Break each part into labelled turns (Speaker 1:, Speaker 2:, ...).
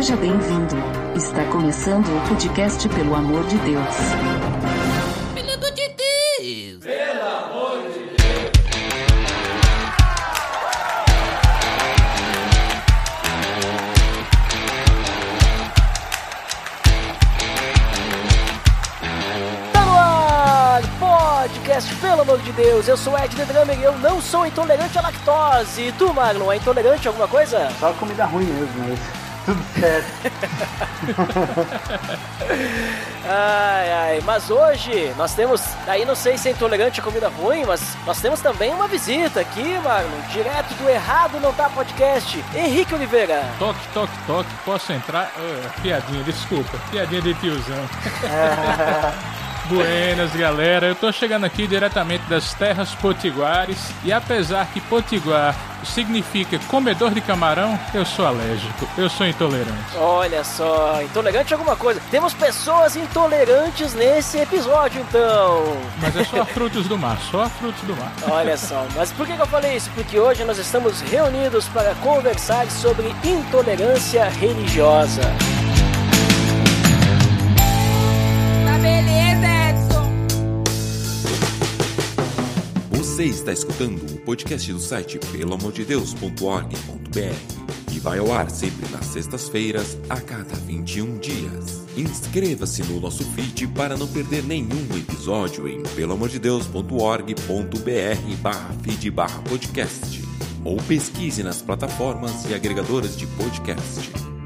Speaker 1: Seja bem-vindo. Está começando o podcast Pelo Amor de Deus.
Speaker 2: Pelo amor de Deus!
Speaker 3: Tá no ar, podcast, pelo amor de Deus, eu sou Ed The Drummer e eu não sou intolerante à lactose. E tu, Marlon, é intolerante a alguma coisa?
Speaker 4: Só comida ruim mesmo, mas tudo certo.
Speaker 3: Ai, ai, mas hoje nós temos, aí não sei se é intolerante a comida ruim, mas nós temos também uma visita aqui, Marlon, direto do Errado Não Tá Podcast, Henrique Oliveira.
Speaker 5: Toque, toque, toque, posso entrar? Piadinha, desculpa, piadinha de tiozão. Buenas, galera. Eu tô chegando aqui diretamente das terras potiguares e apesar que potiguar significa comedor de camarão, eu sou alérgico, eu sou intolerante.
Speaker 3: Olha só, intolerante a alguma coisa. Temos pessoas intolerantes nesse episódio, então.
Speaker 5: Mas é só frutos do mar, só frutos do mar.
Speaker 3: Olha só, mas por que que eu falei isso? Porque hoje nós estamos reunidos para conversar sobre intolerância religiosa.
Speaker 2: Tá beleza,
Speaker 6: Você está escutando o podcast do site peloamordedeus.org.br e vai ao ar sempre nas sextas-feiras, a cada 21 dias. Inscreva-se no nosso feed para não perder nenhum episódio em peloamordedeus.org.br barra feed barra podcast ou pesquise nas plataformas e agregadoras de podcast.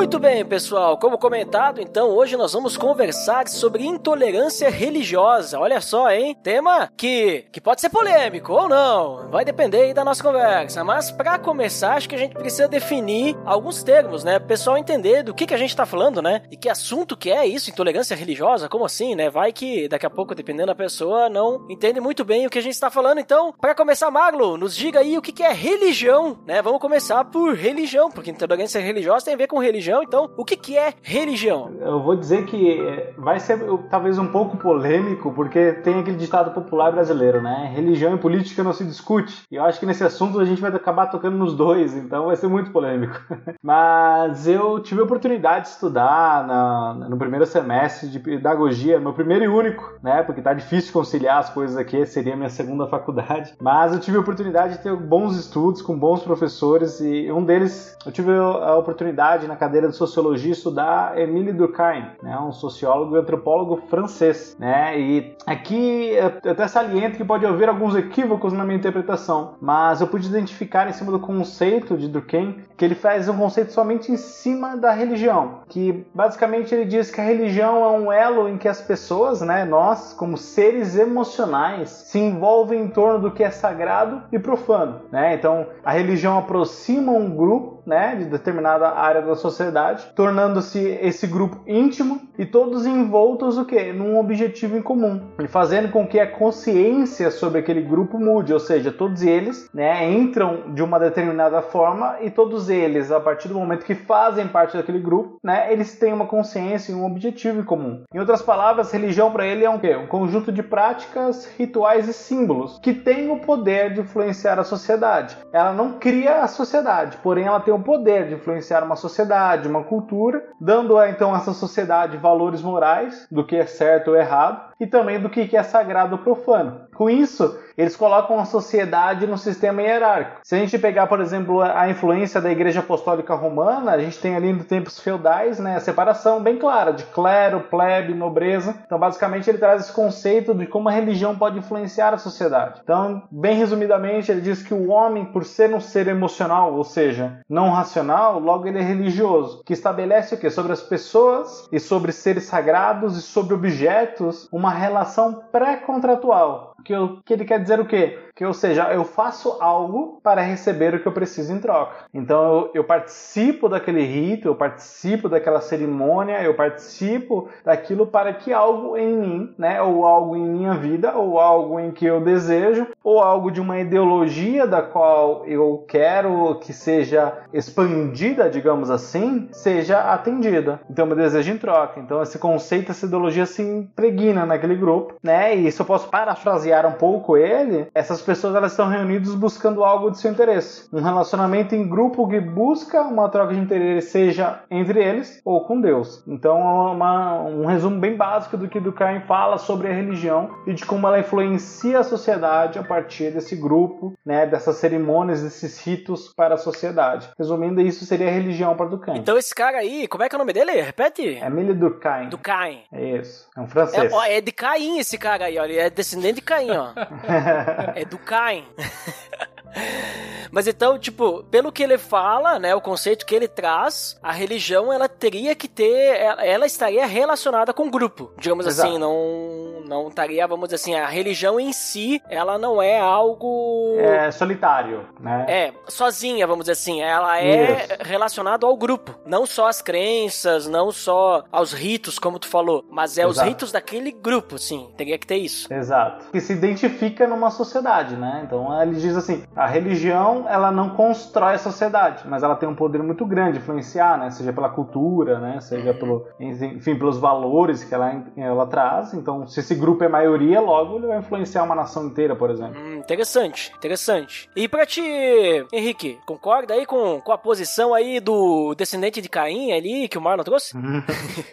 Speaker 3: Muito bem, pessoal. Como comentado, então, hoje nós vamos conversar sobre intolerância religiosa. Olha só, hein? Tema que, que pode ser polêmico ou não. Vai depender aí da nossa conversa. Mas para começar, acho que a gente precisa definir alguns termos, né? O pessoal entender do que, que a gente tá falando, né? E que assunto que é isso, intolerância religiosa? Como assim, né? Vai que daqui a pouco, dependendo da pessoa, não entende muito bem o que a gente está falando. Então, para começar, Maglo, nos diga aí o que, que é religião, né? Vamos começar por religião, porque intolerância religiosa tem a ver com religião. Então, o que, que é religião?
Speaker 4: Eu vou dizer que eh, vai ser talvez um pouco polêmico, porque tem aquele ditado popular brasileiro, né? Religião e política não se discute. E eu acho que nesse assunto a gente vai acabar tocando nos dois, então vai ser muito polêmico. Mas eu tive a oportunidade de estudar na- no primeiro semestre de pedagogia, meu primeiro e único, né? Porque tá difícil conciliar as coisas aqui, seria minha segunda faculdade. Mas eu tive a oportunidade de ter bons estudos com bons professores e um deles eu tive a oportunidade na cadeira de sociologia estudar Émile Durkheim, né, um sociólogo e antropólogo francês, né? E aqui eu até saliento que pode haver alguns equívocos na minha interpretação, mas eu pude identificar em cima do conceito de Durkheim que ele faz um conceito somente em cima da religião, que basicamente ele diz que a religião é um elo em que as pessoas, né, nós como seres emocionais, se envolvem em torno do que é sagrado e profano, né? Então a religião aproxima um grupo, né, de determinada área da sociedade, tornando-se esse grupo íntimo e todos envoltos o quê? Num objetivo em comum, e fazendo com que a consciência sobre aquele grupo mude, ou seja, todos eles, né, entram de uma determinada forma e todos eles, a partir do momento que fazem parte daquele grupo, né, eles têm uma consciência e um objetivo em comum. Em outras palavras, religião para ele é um quê? Um conjunto de práticas, rituais e símbolos que tem o poder de influenciar a sociedade. Ela não cria a sociedade, porém ela tem o poder de influenciar uma sociedade, uma cultura, dando a então essa sociedade valores morais do que é certo ou errado e também do que é sagrado ou profano. Com isso, eles colocam a sociedade no sistema hierárquico. Se a gente pegar, por exemplo, a influência da Igreja Apostólica Romana, a gente tem ali nos tempos feudais, né, a separação bem clara de clero, plebe, nobreza. Então, basicamente, ele traz esse conceito de como a religião pode influenciar a sociedade. Então, bem resumidamente, ele diz que o homem, por ser um ser emocional, ou seja, não racional, logo ele é religioso, que estabelece o que sobre as pessoas e sobre seres sagrados e sobre objetos uma relação pré-contratual. Que, eu, que ele quer dizer o quê? Que, ou seja, eu faço algo para receber o que eu preciso em troca. Então eu, eu participo daquele rito, eu participo daquela cerimônia, eu participo daquilo para que algo em mim, né, ou algo em minha vida, ou algo em que eu desejo, ou algo de uma ideologia da qual eu quero que seja expandida, digamos assim, seja atendida. Então eu desejo em troca. Então esse conceito, essa ideologia se impregna naquele grupo, né? E se eu posso parafrasear um pouco ele, essas pessoas elas estão reunidas buscando algo de seu interesse. Um relacionamento em grupo que busca uma troca de interesse, seja entre eles ou com Deus. Então é uma, um resumo bem básico do que Durkheim fala sobre a religião e de como ela influencia a sociedade a partir desse grupo, né? Dessas cerimônias, desses ritos para a sociedade. Resumindo, isso seria a religião para Durkheim.
Speaker 3: Então esse cara aí, como é que é o nome dele? Repete.
Speaker 4: Emile Durkheim.
Speaker 3: Durkheim.
Speaker 4: É isso. É um francês.
Speaker 3: É, ó, é de Caim esse cara aí. Ele é descendente de Caim, ó. é do Caim. Mas então, tipo, pelo que ele fala, né, o conceito que ele traz, a religião ela teria que ter, ela, estaria relacionada com o grupo, digamos
Speaker 4: Exato.
Speaker 3: assim, não, não estaria, vamos dizer assim, a religião em si, ela não é algo
Speaker 4: É solitário, né?
Speaker 3: é, sozinha, vamos dizer assim. Ela é
Speaker 4: Isso.
Speaker 3: relacionada ao grupo. Não só às crenças, não só aos ritos, como tu falou. Mas é os
Speaker 4: Exato.
Speaker 3: ritos daquele grupo, sim. Teria que ter isso.
Speaker 4: Exato. Que se identifica numa sociedade, né? Então ele diz assim: a religião ela não constrói a sociedade, mas ela tem um poder muito grande de influenciar, né? Seja pela cultura, né? Seja pelo, enfim, pelos valores que ela, ela traz. Então, se esse grupo é maioria, logo ele vai influenciar uma nação inteira, por exemplo.
Speaker 3: Hum, interessante, interessante. E pra ti, Henrique, concorda aí com, com a posição aí do descendente de Caim ali que o Marlon trouxe?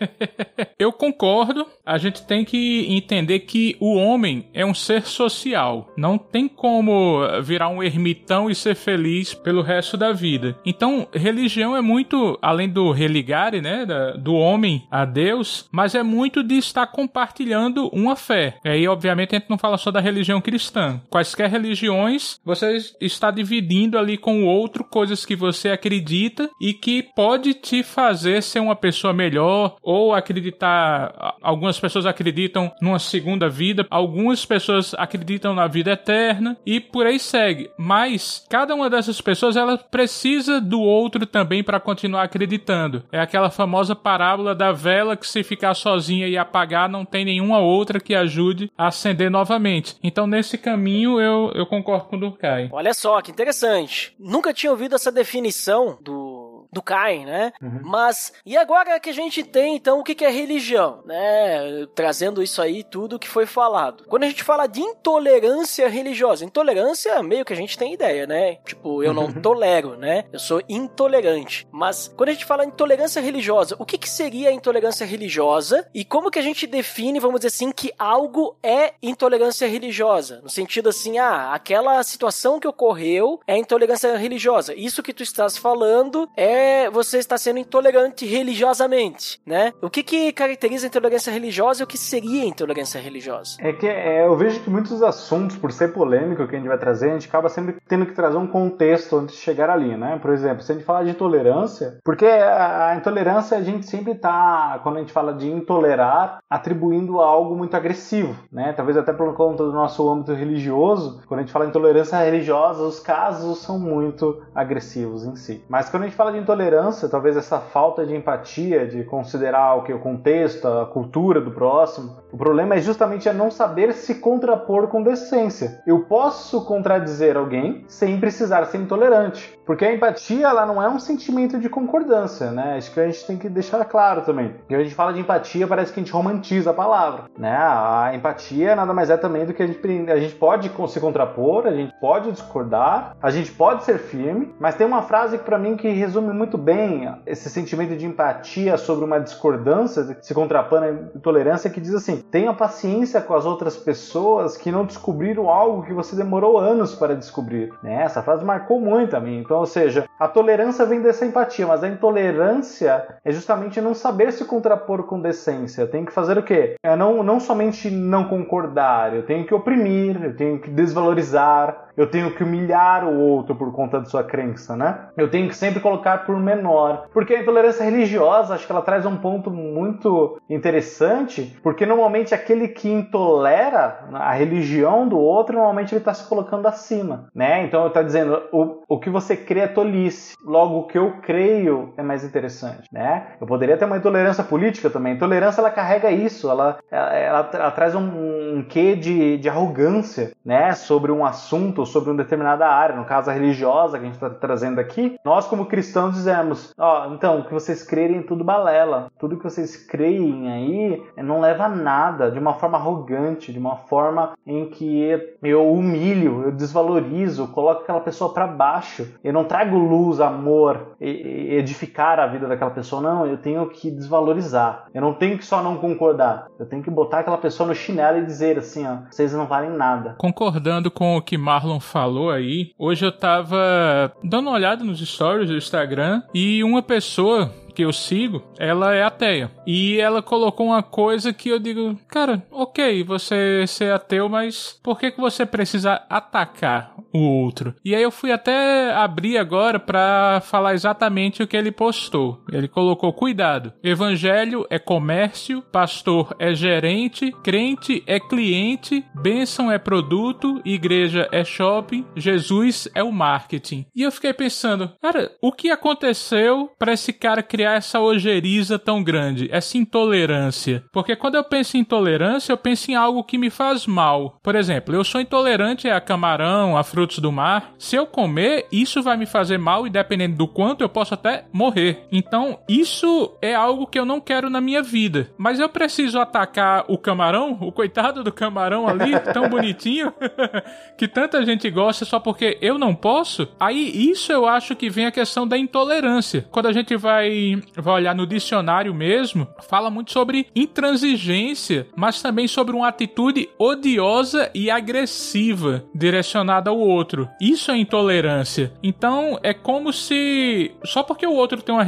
Speaker 5: Eu concordo. A gente tem que entender que o homem é um ser social. Não tem como virar um ermitão e ser feliz pelo resto da vida. Então, religião é muito, além do religare, né, da- do homem a Deus, mas é muito de estar compartilhando uma fé. E aí, obviamente, a gente não fala só da religião cristã. Quaisquer religiões, você está dividindo ali com o outro coisas que você acredita e que pode te fazer ser uma pessoa melhor ou acreditar. Algumas pessoas acreditam numa segunda vida, algumas pessoas acreditam na vida eterna e por aí segue. Mas cada uma dessas pessoas ela precisa do outro também para continuar acreditando. É aquela famosa parábola da vela que se ficar sozinha e apagar não tem nenhuma outra que ajude a acender novamente. Então nesse caminho eu, eu concordo com o Durkheim.
Speaker 3: Olha só, que interessante. Nunca tinha ouvido essa definição do, do Cain, né? Mas, e agora que a gente tem, então, o que que é religião, né? Trazendo isso aí, tudo que foi falado. Quando a gente fala de intolerância religiosa, intolerância, meio que a gente tem ideia, né? Tipo, eu não tolero, né? Eu sou intolerante. Mas, quando a gente fala intolerância religiosa, o que que seria a intolerância religiosa? E como que a gente define, vamos dizer assim, que algo é intolerância religiosa? No sentido assim, ah, aquela situação que ocorreu é intolerância religiosa. Isso que tu estás falando é você está sendo intolerante religiosamente, né? O que que caracteriza a intolerância religiosa e o que seria intolerância religiosa?
Speaker 4: É que é, eu vejo que muitos assuntos, por ser polêmico que a gente vai trazer, a gente acaba sempre tendo que trazer um contexto antes de chegar ali, né? Por exemplo, se a gente falar de intolerância, porque a, a intolerância a gente sempre tá, quando a gente fala de intolerar, atribuindo a algo muito agressivo, né? Talvez até por conta do nosso âmbito religioso, quando a gente fala de intolerância religiosa, os casos são muito agressivos em si. Mas quando a gente fala de intolerância, talvez essa falta de empatia, de considerar o que o contexto, a cultura do próximo, o problema é justamente a não saber se contrapor com decência. Eu posso contradizer alguém sem precisar ser intolerante, porque a empatia ela não é um sentimento de concordância, né? Acho que a gente tem que deixar claro também. Porque a gente fala de empatia, parece que a gente romantiza a palavra, né? A empatia nada mais é também do que a gente a gente pode se contrapor, a gente pode discordar, a gente pode ser firme, mas tem uma frase que para mim que resume muito bem esse sentimento de empatia sobre uma discordância, se contrapõe à intolerância, que diz assim: tenha paciência com as outras pessoas que não descobriram algo que você demorou anos para descobrir. Né? Essa frase marcou muito a mim. Então, ou seja, a tolerância vem dessa empatia, mas a intolerância é justamente não saber se contrapor com decência. Tenho que fazer o quê? É não, não somente não concordar, eu tenho que oprimir, eu tenho que desvalorizar, eu tenho que humilhar o outro por conta de sua crença, né? Eu tenho que sempre colocar por menor. Porque a intolerância religiosa, acho que ela traz um ponto muito interessante, porque normalmente aquele que intolera a religião do outro, normalmente ele está se colocando acima, né? Então ele está dizendo, o, o que você crê é tolice, logo o que eu creio é mais interessante, né? Eu poderia ter uma intolerância política também. A intolerância ela carrega isso, ela, ela, ela, ela traz um, um quê de, de arrogância, né? Sobre um assunto, sobre uma determinada área, no caso a religiosa que a gente está trazendo aqui. Nós como cristãos dizemos, ó, oh, então o que vocês crerem é tudo balela, tudo que vocês creem aí não leva a nada, de uma forma arrogante, de uma forma em que eu humilho, eu desvalorizo, coloco aquela pessoa para baixo, eu não trago luz, amor, edificar a vida daquela pessoa, não, eu tenho que desvalorizar. Eu não tenho que só não concordar, eu tenho que botar aquela pessoa no chinelo e dizer assim, ó, vocês não valem nada.
Speaker 5: Concordando com o que Marlon falou aí, hoje eu tava dando uma olhada nos stories do Instagram e uma pessoa que eu sigo, ela é ateia. E ela colocou uma coisa que eu digo, cara, ok, você ser ateu, mas por que, que você precisa atacar o outro? E aí eu fui até abrir agora para falar exatamente o que ele postou. Ele colocou: cuidado, evangelho é comércio, pastor é gerente, crente é cliente, bênção é produto, igreja é shopping, Jesus é o marketing. E eu fiquei pensando, cara, o que aconteceu para esse cara criar criar essa ojeriza tão grande, essa intolerância? Porque quando eu penso em intolerância, eu penso em algo que me faz mal. Por exemplo, eu sou intolerante a camarão, a frutos do mar. Se eu comer, isso vai me fazer mal e dependendo do quanto, eu posso até morrer. Então, isso é algo que eu não quero na minha vida. Mas eu preciso atacar o camarão, o coitado do camarão ali, tão bonitinho, que tanta gente gosta só porque eu não posso? Aí, isso eu acho que vem a questão da intolerância. Quando a gente vai vai olhar no dicionário mesmo, fala muito sobre intransigência, mas também sobre uma atitude odiosa e agressiva direcionada ao outro. Isso é intolerância. Então é como se só porque o outro tem uma,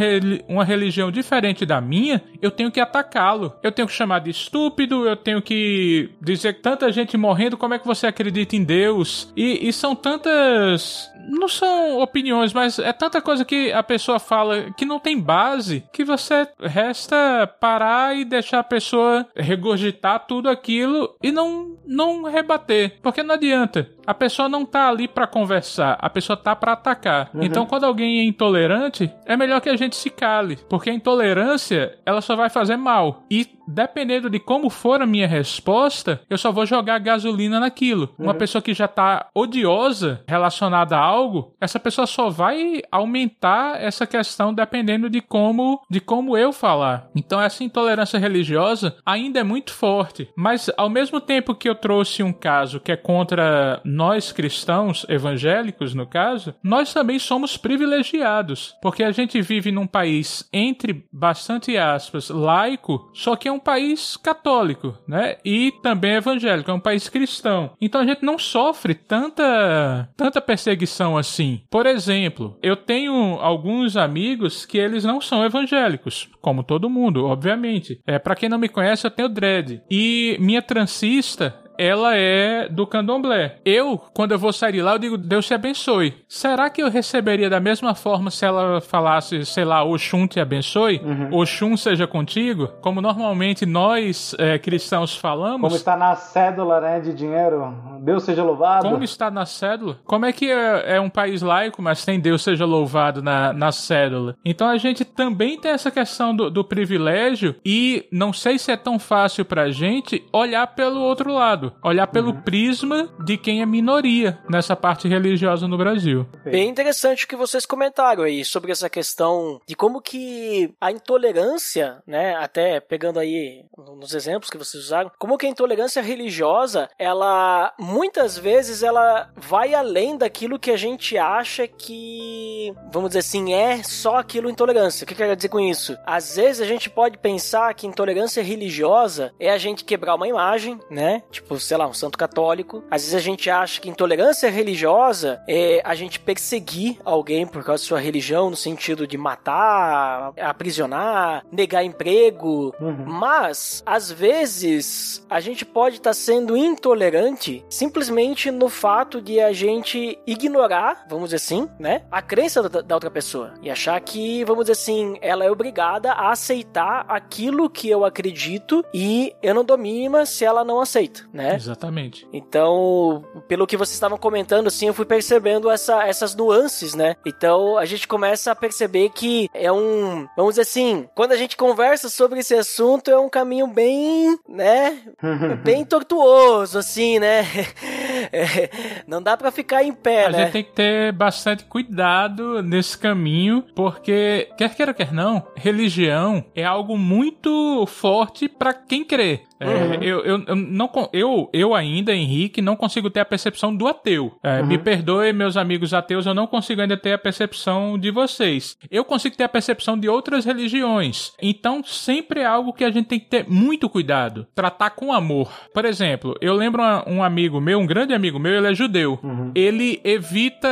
Speaker 5: uma religião diferente da minha, eu tenho que atacá-lo. Eu tenho que chamar de estúpido, eu tenho que dizer tanta gente morrendo, como é que você acredita em Deus? E, e são tantas. Não são opiniões, mas é tanta coisa que a pessoa fala que não tem base que você resta parar e deixar a pessoa regurgitar tudo aquilo e não não rebater, porque não adianta. A pessoa não tá ali para conversar, a pessoa tá para atacar. Uhum. Então, quando alguém é intolerante, é melhor que a gente se cale, porque a intolerância, ela só vai fazer mal. E dependendo de como for a minha resposta, eu só vou jogar gasolina naquilo. Uhum. Uma pessoa que já tá odiosa relacionada a algo, essa pessoa só vai aumentar essa questão dependendo de como de como eu falar. Então, essa intolerância religiosa ainda é muito forte, mas ao mesmo tempo que eu trouxe um caso que é contra nós cristãos evangélicos, no caso, nós também somos privilegiados, porque a gente vive num país entre bastante aspas laico, só que é um país católico, né? E também evangélico, é um país cristão. Então a gente não sofre tanta tanta perseguição assim. Por exemplo, eu tenho alguns amigos que eles não são evangélicos, como todo mundo, obviamente. É para quem não me conhece, eu tenho dread. E minha transista, ela é do candomblé. Eu, quando eu vou sair lá, eu digo, Deus te abençoe. Será que eu receberia da mesma forma se ela falasse, sei lá, Oxum te abençoe? Uhum. Oxum seja contigo? Como normalmente nós é, cristãos falamos.
Speaker 4: Como está na cédula, né, de dinheiro. Deus seja louvado.
Speaker 5: Como está na cédula? Como é que é, é um país laico, mas tem Deus seja louvado na, na cédula? Então a gente também tem essa questão do, do privilégio e não sei se é tão fácil pra gente olhar pelo outro lado olhar pelo uhum. prisma de quem é minoria nessa parte religiosa no Brasil.
Speaker 3: Bem interessante o que vocês comentaram aí sobre essa questão de como que a intolerância, né, até pegando aí nos exemplos que vocês usaram, como que a intolerância religiosa, ela muitas vezes ela vai além daquilo que a gente acha que, vamos dizer assim, é só aquilo intolerância. O que eu quero dizer com isso? Às vezes a gente pode pensar que intolerância religiosa é a gente quebrar uma imagem, né? Tipo, sei lá, um santo católico. Às vezes a gente acha que intolerância religiosa é a gente perseguir alguém por causa de sua religião, no sentido de matar, aprisionar, negar emprego.
Speaker 4: Uhum.
Speaker 3: Mas, às vezes, a gente pode estar sendo intolerante simplesmente no fato de a gente ignorar, vamos dizer assim, né, a crença da, da outra pessoa e achar que, vamos dizer assim, ela é obrigada a aceitar aquilo que eu acredito e eu não dou mínima se ela não aceita, né?
Speaker 5: Exatamente.
Speaker 3: Então, pelo que vocês estavam comentando, assim, eu fui percebendo essa, essas nuances, né? Então, a gente começa a perceber que é um, vamos dizer assim, quando a gente conversa sobre esse assunto, é um caminho bem, né? bem tortuoso, assim, né? É, não dá pra ficar em pé,
Speaker 5: A
Speaker 3: né?
Speaker 5: gente tem que ter bastante cuidado nesse caminho, porque, quer queira, quer não, religião é algo muito forte pra quem crê. É,
Speaker 3: Uhum.
Speaker 5: eu, eu, eu, não, eu, eu ainda, Henrique, não consigo ter a percepção do ateu. É, Me perdoe, meus amigos ateus, eu não consigo ainda ter a percepção de vocês. Eu consigo ter a percepção de outras religiões. Então, sempre é algo que a gente tem que ter muito cuidado. Tratar com amor. Por exemplo, eu lembro uma- um amigo meu, um grande amigo meu, ele é judeu. Ele evita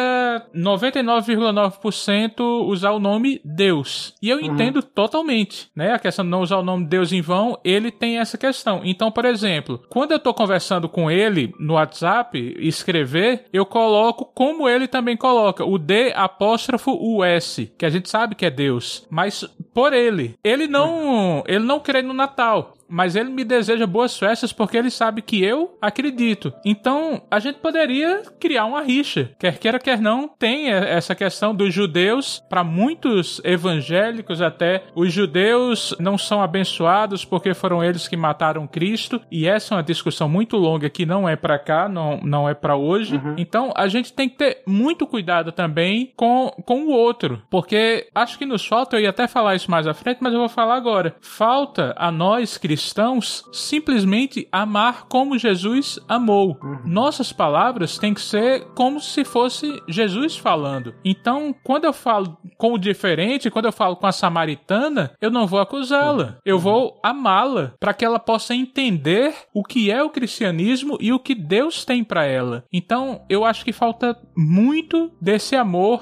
Speaker 5: 99,9% usar o nome Deus. E eu entendo totalmente, né? A questão de não usar o nome Deus em vão, ele tem essa questão. Então, por exemplo, quando eu tô conversando com ele no WhatsApp, escrever, eu coloco como ele também coloca, o D apóstrofo o S, que a gente sabe que é Deus, mas por ele. Ele não, ele não crê no Natal. Mas ele me deseja boas festas porque ele sabe que eu acredito. Então, a gente poderia criar uma rixa. Quer queira, quer não, tem essa questão dos judeus. Para muitos evangélicos, até, os judeus não são abençoados porque foram eles que mataram Cristo. E essa é uma discussão muito longa que não é para cá, não, não é para hoje. Então, a gente tem que ter muito cuidado também com, com o outro. Porque acho que nos falta, eu ia até falar isso mais à frente, mas eu vou falar agora. Falta a nós cristãos simplesmente amar como Jesus amou. Nossas palavras têm que ser como se fosse Jesus falando. Então, quando eu falo com o diferente, quando eu falo com a samaritana, eu não vou acusá-la. Eu vou amá-la para que ela possa entender o que é o cristianismo e o que Deus tem para ela. Então, eu acho que falta muito desse amor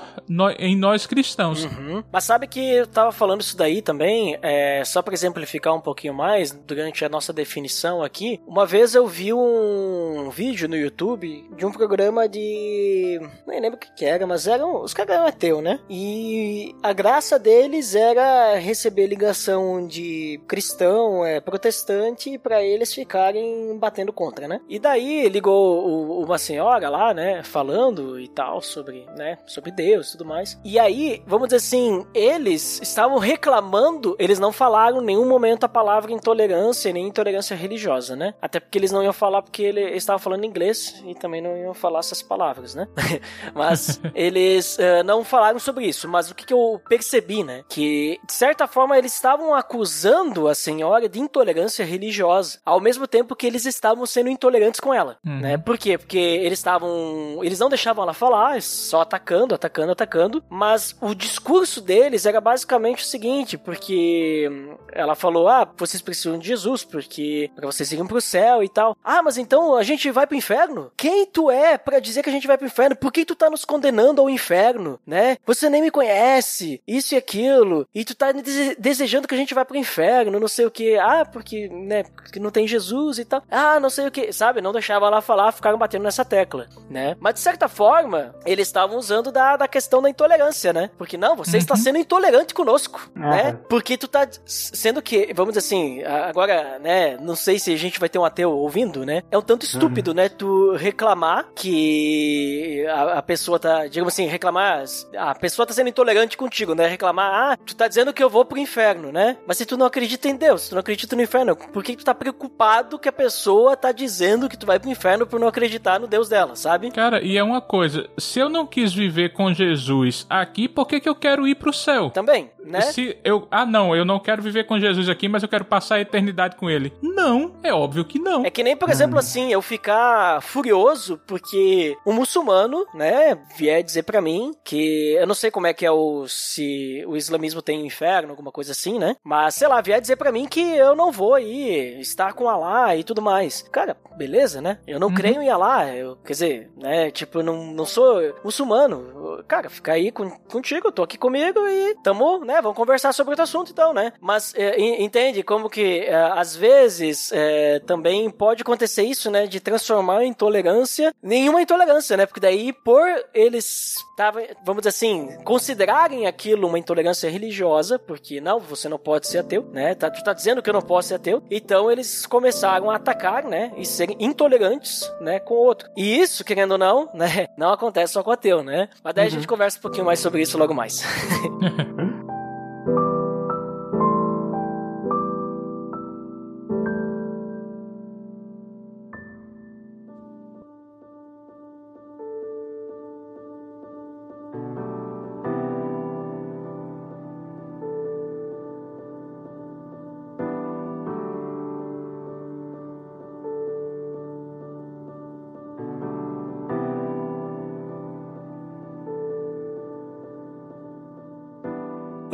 Speaker 5: em nós cristãos.
Speaker 3: Uhum. Mas sabe que eu tava falando isso daí também, é, só pra exemplificar um pouquinho mais, durante a nossa definição aqui, uma vez eu vi um vídeo no YouTube de um programa de. Nem lembro o que, que era, mas eram. Os caras eram ateu, né? E a graça deles era receber ligação de cristão, é, protestante, pra eles ficarem batendo contra, né? E daí ligou o- uma senhora lá, né? Falando e tal sobre, né? Sobre Deus e tudo mais. E aí, vamos dizer assim, eles estavam reclamando, eles não falaram em nenhum momento a palavra intolerância, nem intolerância religiosa, né? Até porque eles não iam falar porque ele eles estavam falando inglês e também não iam falar essas palavras, né? Mas eles eh, não falaram sobre isso. Mas o que, que eu percebi, né? Que, de certa forma, eles estavam acusando a senhora de intolerância religiosa, ao mesmo tempo que eles estavam sendo intolerantes com ela,
Speaker 5: Uhum.
Speaker 3: né? Por quê? Porque eles estavam... Eles não deixavam ela falar, só atacando, atacando, atacando. Mas o discurso deles era basicamente o seguinte, porque hum, ela falou, ah, vocês precisam de Jesus, porque pra vocês irem pro céu e tal. Ah, mas então a gente vai pro inferno? Quem tu é pra dizer que a gente vai pro inferno? Por que tu tá nos condenando ao inferno, né? Você nem me conhece, isso e aquilo, e tu tá dese- desejando que a gente vá pro inferno, não sei o que. Ah, porque, né, porque não tem Jesus e tal. Ah, não sei o que, sabe? Não deixava ela falar, ficaram batendo nessa tecla, né? Mas de certa forma, eles estavam usando da, da questão da intolerância, né? Porque não, você está sendo intolerante conosco, né?
Speaker 4: Aham.
Speaker 3: Porque tu tá sendo que, vamos dizer assim, a- agora, né, não sei se a gente vai ter um ateu ouvindo, né? É um tanto estúpido, né, tu reclamar que a, a pessoa tá, digamos assim, reclamar, a pessoa tá sendo intolerante contigo, né? Reclamar, ah, tu tá dizendo que eu vou pro inferno, né? Mas se tu não acredita em Deus, se tu não acredita no inferno, por que tu tá preocupado que a pessoa tá dizendo que tu vai pro inferno por não acreditar no Deus dela, sabe?
Speaker 5: Cara, e é uma coisa, se eu não quis viver com Jesus aqui, por que, que eu quero ir pro céu?
Speaker 3: Também, né?
Speaker 5: Se eu. Ah, não, eu não quero viver com Jesus aqui, mas eu quero passar a eternidade com ele. Não, é óbvio que não.
Speaker 3: É que nem, por exemplo, assim, eu ficar furioso porque um muçulmano, né, vier dizer para mim que eu não sei como é que é o se o islamismo tem inferno, alguma coisa assim, né? Mas sei lá, vier dizer para mim que eu não vou aí estar com Allah e tudo mais. Cara, beleza, né? Eu não uhum. creio em Allah, eu, quer dizer, né, tipo, eu não, não sou muçulmano. Cara, fica aí com, contigo, eu tô aqui comigo e tamo, né, vamos conversar sobre outro assunto então, né? Mas é, entende como que é, às vezes é, também pode acontecer isso, né, de transformar a intolerância nenhuma intolerância, né? Porque daí por eles tava, vamos dizer assim, considerarem aquilo uma intolerância religiosa, porque não, você não pode ser ateu, né? Tá, tu tá dizendo que eu não posso ser ateu. Então eles começaram a atacar, né, e serem intolerantes, né, com o outro. E isso, querendo ou não, né, não acontece só com ateu, né? Mas daí uhum. a gente conversa um pouquinho mais sobre isso logo mais.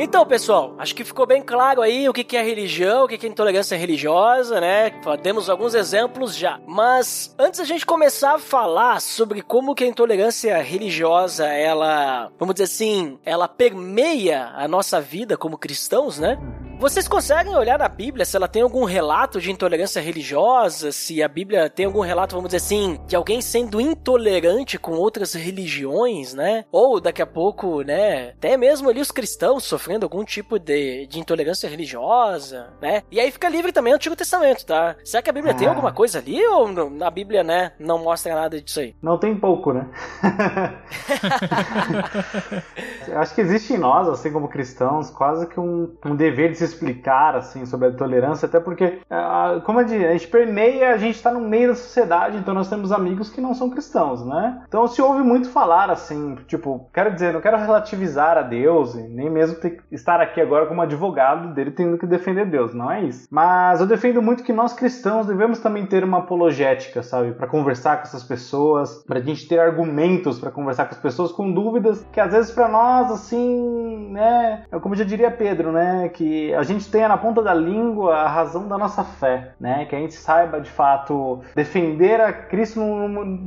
Speaker 3: Então, pessoal, acho que ficou bem claro aí o que é religião, o que é intolerância religiosa, né? Demos alguns exemplos já. Mas antes a gente começar a falar sobre como que a intolerância religiosa, ela, vamos dizer assim, ela permeia a nossa vida como cristãos, né? Vocês conseguem olhar na Bíblia se ela tem algum relato de intolerância religiosa? Se a Bíblia tem algum relato, vamos dizer assim, de alguém sendo intolerante com outras religiões, né? Ou daqui a pouco, né? Até mesmo ali os cristãos sofrendo algum tipo de, de intolerância religiosa, né? E aí fica livre também o Antigo Testamento, tá? Será que a Bíblia tem alguma coisa ali ou na Bíblia, né? Não mostra nada disso aí?
Speaker 4: Não tem pouco, né? Acho que existe em nós, assim como cristãos, quase que um, um dever de se explicar assim sobre a tolerância, até porque, é, como eu disse, a gente permeia, a gente está no meio da sociedade, então nós temos amigos que não são cristãos, né? Então se ouve muito falar assim, tipo, quero dizer, não quero relativizar a Deus, nem mesmo estar aqui agora como advogado dele tendo que defender Deus, não é isso. Mas eu defendo muito que nós cristãos devemos também ter uma apologética, sabe, para conversar com essas pessoas, para a gente ter argumentos para conversar com as pessoas com dúvidas que às vezes para nós assim, né, é como já diria Pedro, né, que a gente tenha na ponta da língua a razão da nossa fé, né? Que a gente saiba de fato defender a Cristo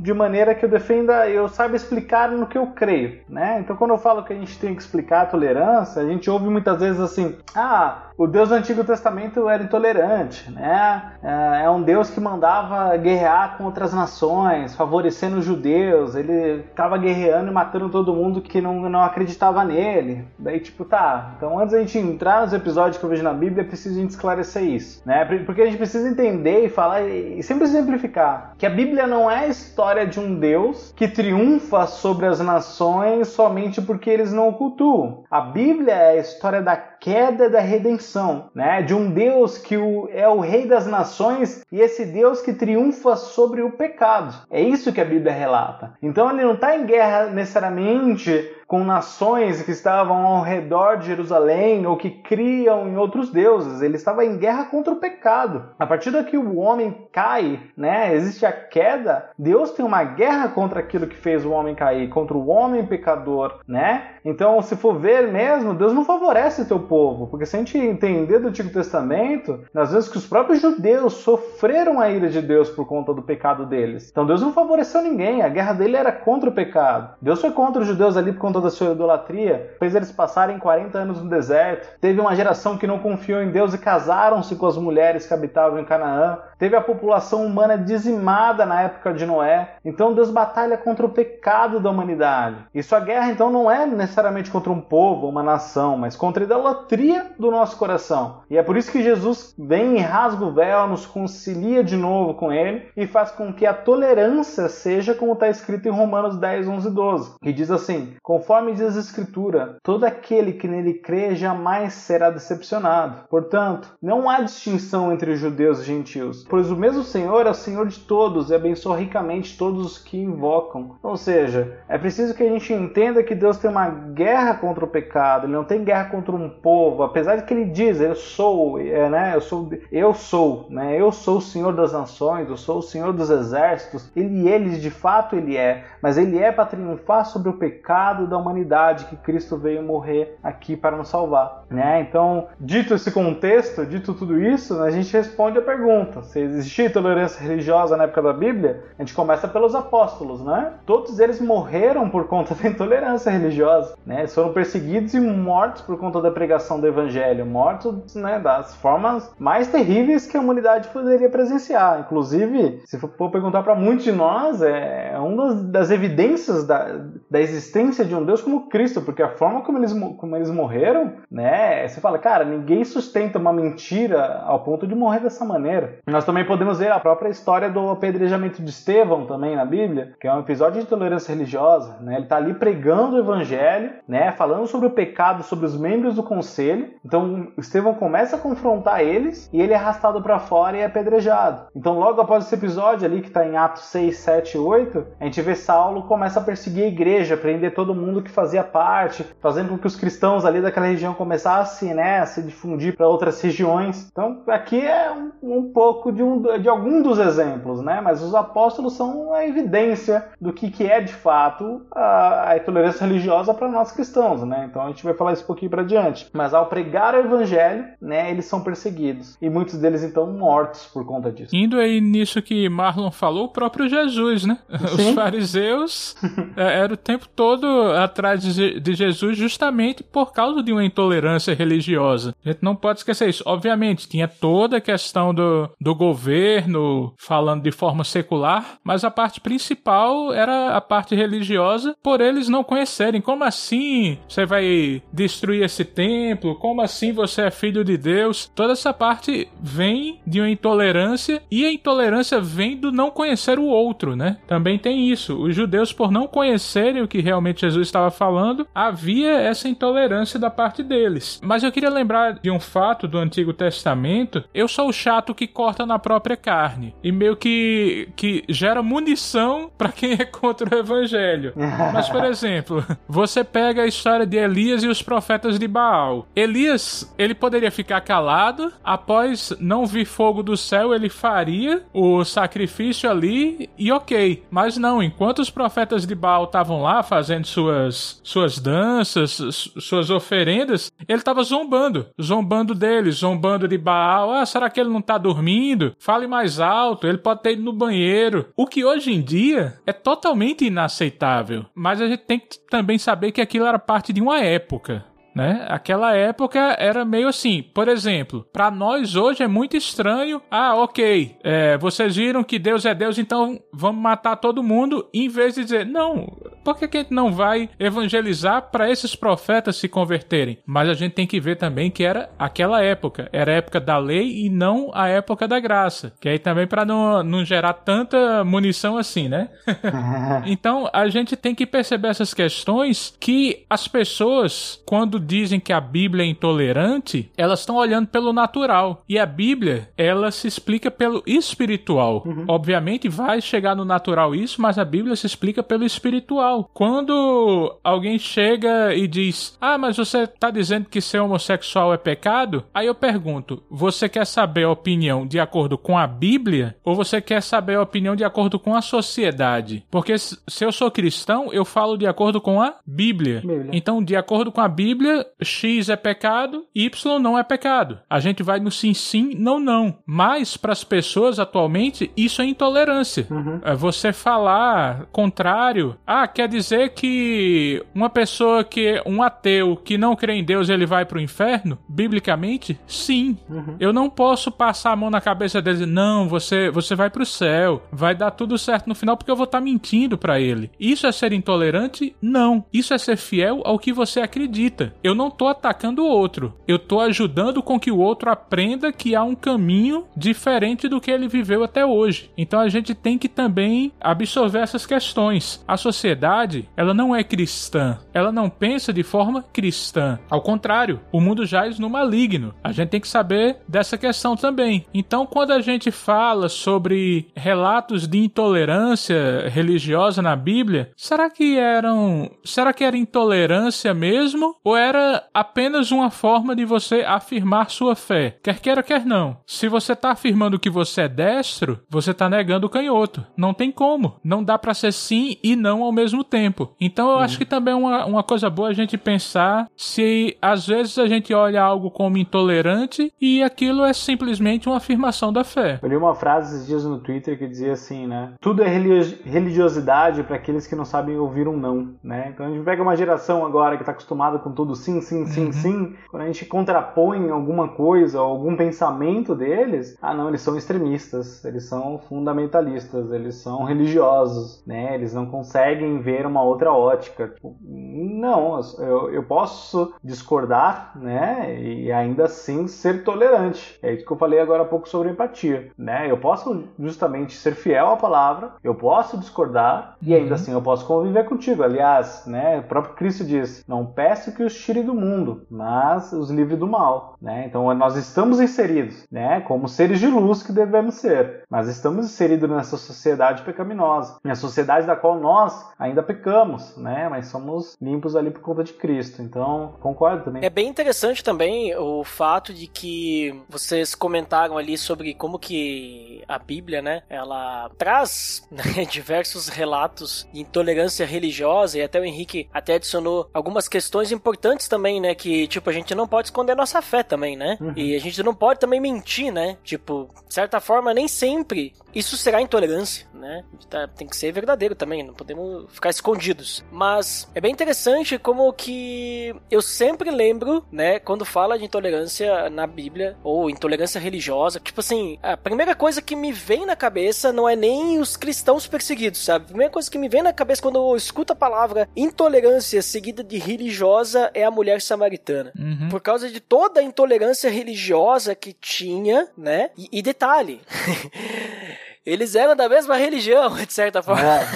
Speaker 4: de maneira que eu defenda, eu saiba explicar no que eu creio, né? Então quando eu falo que a gente tem que explicar a tolerância, a gente ouve muitas vezes assim: "Ah, o Deus do Antigo Testamento era intolerante, né? É, é um Deus que mandava guerrear com outras nações, favorecendo os judeus. Ele estava guerreando e matando todo mundo que não, não acreditava nele. Daí, tipo, tá. Então, antes da gente entrar nos episódios que eu vejo na Bíblia, é preciso a gente esclarecer isso, né? Porque a gente precisa entender e falar e sempre exemplificar que a Bíblia não é a história de um Deus que triunfa sobre as nações somente porque eles não o cultuam. A Bíblia é a história da queda da redenção, né? De um Deus que é o rei das nações e esse Deus que triunfa sobre o pecado. É isso que a Bíblia relata. Então ele não está em guerra necessariamente com nações que estavam ao redor de Jerusalém ou que criam em outros deuses. Ele estava em guerra contra o pecado. A partir da que o homem cai, né, existe a queda, Deus tem uma guerra contra aquilo que fez o homem cair, contra o homem pecador, né? Então, se for ver mesmo, Deus não favorece o teu povo, porque se a gente entender do Antigo Testamento, às vezes que os próprios judeus sofreram a ira de Deus por conta do pecado deles. Então, Deus não favoreceu ninguém, a guerra dele era contra o pecado. Deus foi contra os judeus ali por conta da sua idolatria, fez eles passarem 40 anos no deserto. Teve uma geração que não confiou em Deus e casaram-se com as mulheres que habitavam em Canaã. Teve a população humana dizimada na época de Noé. Então Deus batalha contra o pecado da humanidade. E sua guerra então não é necessariamente contra um povo, uma nação, mas contra a idolatria do nosso coração. E é por isso que Jesus vem e rasga o véu, nos concilia de novo com ele e faz com que a tolerância seja como está escrito em Romanos 10, 11 e 12, que diz assim: Conforme diz a Escritura, todo aquele que nele crê jamais será decepcionado. Portanto, não há distinção entre judeus e gentios, pois o mesmo Senhor é o Senhor de todos e abençoa ricamente todos os que invocam. Ou seja, é preciso que a gente entenda que Deus tem uma guerra contra o pecado, ele não tem guerra contra um povo, apesar de que ele diz, eu sou, é, né, eu sou, eu sou, né, eu sou o Senhor das nações, eu sou o Senhor dos exércitos, ele, ele de fato ele é, mas ele é para triunfar sobre o pecado da humanidade que Cristo veio morrer aqui para nos salvar, né? Então, dito esse contexto, dito tudo isso, a gente responde a pergunta: se existia tolerância religiosa na época da Bíblia, a gente começa pelos apóstolos, né? Todos eles morreram por conta da intolerância religiosa, né? Eles foram perseguidos e mortos por conta da pregação do evangelho, mortos, né, das formas mais terríveis que a humanidade poderia presenciar. Inclusive, se for perguntar para muitos de nós, é uma das evidências da, da existência de um Deus como Cristo, porque a forma como eles, como eles morreram, né? Você fala, cara, ninguém sustenta uma mentira ao ponto de morrer dessa maneira. Nós também podemos ver a própria história do apedrejamento de Estevão também na Bíblia, que é um episódio de tolerância religiosa, né? Ele está ali pregando o evangelho, né? Falando sobre o pecado, sobre os membros do conselho. Então, Estevão começa a confrontar eles e ele é arrastado para fora e é apedrejado. Então, logo após esse episódio ali que está em Atos 6, 7 e 8, a gente vê Saulo começa a perseguir a igreja, prender todo mundo que fazia parte, fazendo com que os cristãos ali daquela região começassem né, a se difundir para outras regiões. Então, aqui é um, um pouco de, um, de algum dos exemplos, né? Mas os apóstolos são a evidência do que, que é de fato a, a intolerância religiosa para nós cristãos, né? Então a gente vai falar isso um pouquinho para diante. Mas ao pregar o evangelho, né, eles são perseguidos e muitos deles então mortos por conta disso.
Speaker 5: Indo aí nisso que Marlon falou, o próprio Jesus, né? Sim. Os fariseus é, eram o tempo todo atrás de Jesus justamente por causa de uma intolerância religiosa. A gente não pode esquecer isso. Obviamente, tinha toda a questão do, do governo falando de forma secular, mas a parte principal era a parte religiosa, por eles não conhecerem. Como assim você vai destruir esse templo? Como assim você é filho de Deus? Toda essa parte vem de uma intolerância e a intolerância vem do não conhecer o outro, né? Também tem isso. Os judeus, por não conhecerem o que realmente Jesus estava falando, havia essa intolerância da parte deles. Mas eu queria lembrar de um fato do Antigo Testamento. Eu sou o chato que corta na própria carne e meio que, que gera munição para quem é contra o evangelho. Mas, por exemplo, você pega a história de Elias e os profetas de Baal. Elias, ele poderia ficar calado, após não vir fogo do céu, ele faria o sacrifício ali e ok. Mas não, enquanto os profetas de Baal estavam lá fazendo suas, suas danças, suas oferendas, ele estava zombando, zombando deles, zombando de Baal. Ah, será que ele não está dormindo? Fale mais alto, ele pode ter ido no banheiro. O que hoje em dia é totalmente inaceitável. Mas a gente tem que também saber que aquilo era parte de uma época né? Aquela época era meio assim. Por exemplo, para nós hoje é muito estranho. Ah, ok, é, vocês viram que Deus é Deus, então vamos matar todo mundo, em vez de dizer, não, por que, que a gente não vai evangelizar para esses profetas se converterem? Mas a gente tem que ver também que era aquela época, era a época da lei e não a época da graça. Que aí também para não, não gerar tanta munição assim, né? então a gente tem que perceber essas questões que as pessoas, quando dizem que a Bíblia é intolerante, elas estão olhando pelo natural. E a Bíblia, ela se explica pelo espiritual. Uhum. Obviamente vai chegar no natural isso, mas a Bíblia se explica pelo espiritual. Quando alguém chega e diz: Ah, mas você está dizendo que ser homossexual é pecado? Aí eu pergunto: Você quer saber a opinião de acordo com a Bíblia? Ou você quer saber a opinião de acordo com a sociedade? Porque se eu sou cristão, eu falo de acordo com a Bíblia. Bíblia. Então, de acordo com a Bíblia, X é pecado, Y não é pecado. A gente vai no sim, sim, não, não. Mas para as pessoas atualmente, isso é intolerância. Uhum. É você falar contrário. Ah, quer dizer que uma pessoa que é um ateu que não crê em Deus, ele vai para o inferno? Biblicamente, sim. Uhum. Eu não posso passar a mão na cabeça dele e não, você, você vai para o céu, vai dar tudo certo no final porque eu vou estar tá mentindo para ele. Isso é ser intolerante? Não. Isso é ser fiel ao que você acredita eu não tô atacando o outro. Eu tô ajudando com que o outro aprenda que há um caminho diferente do que ele viveu até hoje. Então a gente tem que também absorver essas questões. A sociedade ela não é cristã. Ela não pensa de forma cristã. Ao contrário, o mundo jaz no maligno. A gente tem que saber dessa questão também. Então, quando a gente fala sobre relatos de intolerância religiosa na Bíblia, será que eram, será que era intolerância mesmo ou era apenas uma forma de você afirmar sua fé? Quer queira quer não. Se você está afirmando que você é destro, você está negando o canhoto. Não tem como. Não dá para ser sim e não ao mesmo tempo. Então eu acho que também é uma, uma coisa boa a gente pensar se às vezes a gente olha algo como intolerante e aquilo é simplesmente uma afirmação da fé.
Speaker 4: Eu li uma frase esses dias no Twitter que dizia assim, né? Tudo é religiosidade para aqueles que não sabem ouvir um não, né? Então a gente pega uma geração agora que está acostumada com tudo sim, sim, sim, uhum. sim. Quando a gente contrapõe alguma coisa, algum pensamento deles, ah não, eles são extremistas, eles são fundamentalistas, eles são religiosos, né? Eles não conseguem ver uma outra ótica. Tipo, não, eu, eu posso discordar, né? E ainda assim ser tolerante. É isso que eu falei agora há pouco sobre empatia, né? Eu posso justamente ser fiel à palavra, eu posso discordar e ainda uhum. assim eu posso conviver contigo. Aliás, né? O próprio Cristo diz: não peço que os tire do mundo, mas os livre do mal, né? Então nós estamos inseridos, né? Como seres de luz que devemos ser, mas estamos inseridos nessa sociedade pecaminosa, na sociedade da qual nós ainda pecamos, né? Mas somos limpos ali por conta de Cristo. Então concordo também.
Speaker 3: É bem interessante também o fato de que vocês comentaram ali sobre como que a Bíblia, né, ela traz né, diversos relatos de intolerância religiosa e até o Henrique até adicionou algumas questões importantes também, né, que tipo a gente não pode esconder nossa fé também, né? Uhum. E a gente não pode também mentir, né? Tipo, de certa forma nem sempre sempre isso será intolerância, né? Tá, tem que ser verdadeiro também, não podemos ficar escondidos. Mas é bem interessante como que eu sempre lembro, né, quando fala de intolerância na Bíblia ou intolerância religiosa, tipo assim, a primeira coisa que me vem na cabeça não é nem os cristãos perseguidos, sabe? A primeira coisa que me vem na cabeça quando eu escuto a palavra intolerância seguida de religiosa é a mulher samaritana. Uhum. Por causa de toda a intolerância religiosa que tinha, né? e, e detalhe. eles eram da mesma religião, de certa forma. É.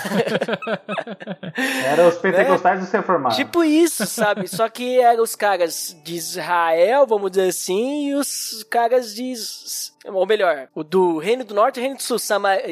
Speaker 4: eram os pentecostais né? dos reformados.
Speaker 3: Tipo isso, sabe? Só que eram os caras de Israel, vamos dizer assim, e os caras de ou melhor, o do Reino do Norte e Reino do Sul,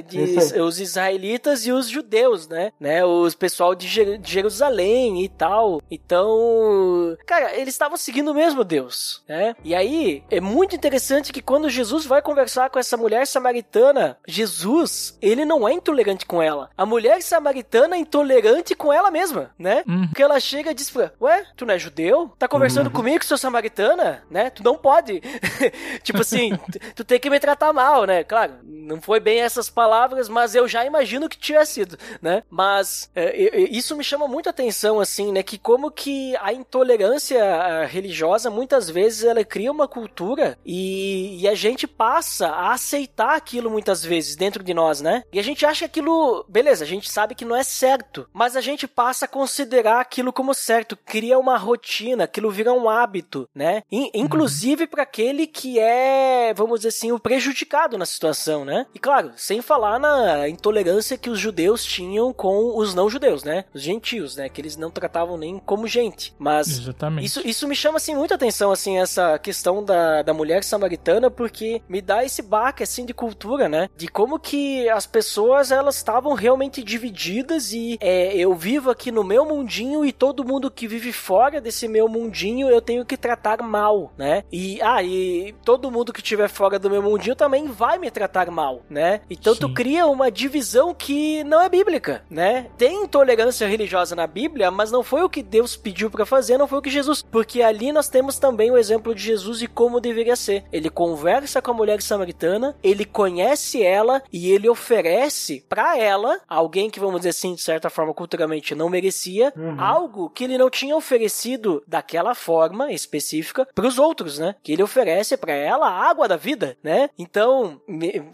Speaker 3: de, os israelitas e os judeus, né? né? Os pessoal de, Jerusalém e tal. Então, cara, eles estavam seguindo o mesmo Deus, né? E aí, é muito interessante que quando Jesus vai conversar com essa mulher samaritana, Jesus, ele não é intolerante com ela. A mulher samaritana é intolerante com ela mesma, né? Uhum. Porque ela chega e diz, ué, tu não é judeu? Tá conversando uhum. comigo, sou samaritana? Né? Tu não pode. tipo assim, tu tem que me tratar mal, né? Claro, não foi bem essas palavras, mas eu já imagino que tinha sido, né? Mas é, isso me chama muito atenção, assim, né? Que como que a intolerância religiosa, muitas vezes, ela cria uma cultura e, e a gente passa a aceitar aquilo muitas vezes dentro de nós, né? E a gente acha aquilo, beleza, a gente sabe que não é certo, mas a gente passa a considerar aquilo como certo, cria uma rotina, aquilo vira um hábito, né? inclusive para aquele que é, vamos dizer assim, assim o prejudicado na situação, né? E claro, sem falar na intolerância que os judeus tinham com os não judeus, né? Os gentios, né? Que eles não tratavam nem como gente. Mas Exatamente. Isso, isso me chama assim muita atenção assim essa questão da, da mulher samaritana porque me dá esse baque assim de cultura, né? De como que as pessoas elas estavam realmente divididas e é, eu vivo aqui no meu mundinho e todo mundo que vive fora desse meu mundinho eu tenho que tratar mal, né? E ah, e todo mundo que estiver fora do meu meu mundinho também vai me tratar mal, né? Então Sim. tu cria uma divisão que não é bíblica, né? Tem intolerância religiosa na Bíblia, mas não foi o que Deus pediu para fazer, não foi o que Jesus, porque ali nós temos também o exemplo de Jesus e como deveria ser. Ele conversa com a mulher samaritana, ele conhece ela e ele oferece para ela, alguém que vamos dizer assim, de certa forma culturalmente não merecia, uhum. algo que ele não tinha oferecido daquela forma específica para os outros, né? Que ele oferece para ela a água da vida, né? Né? Então,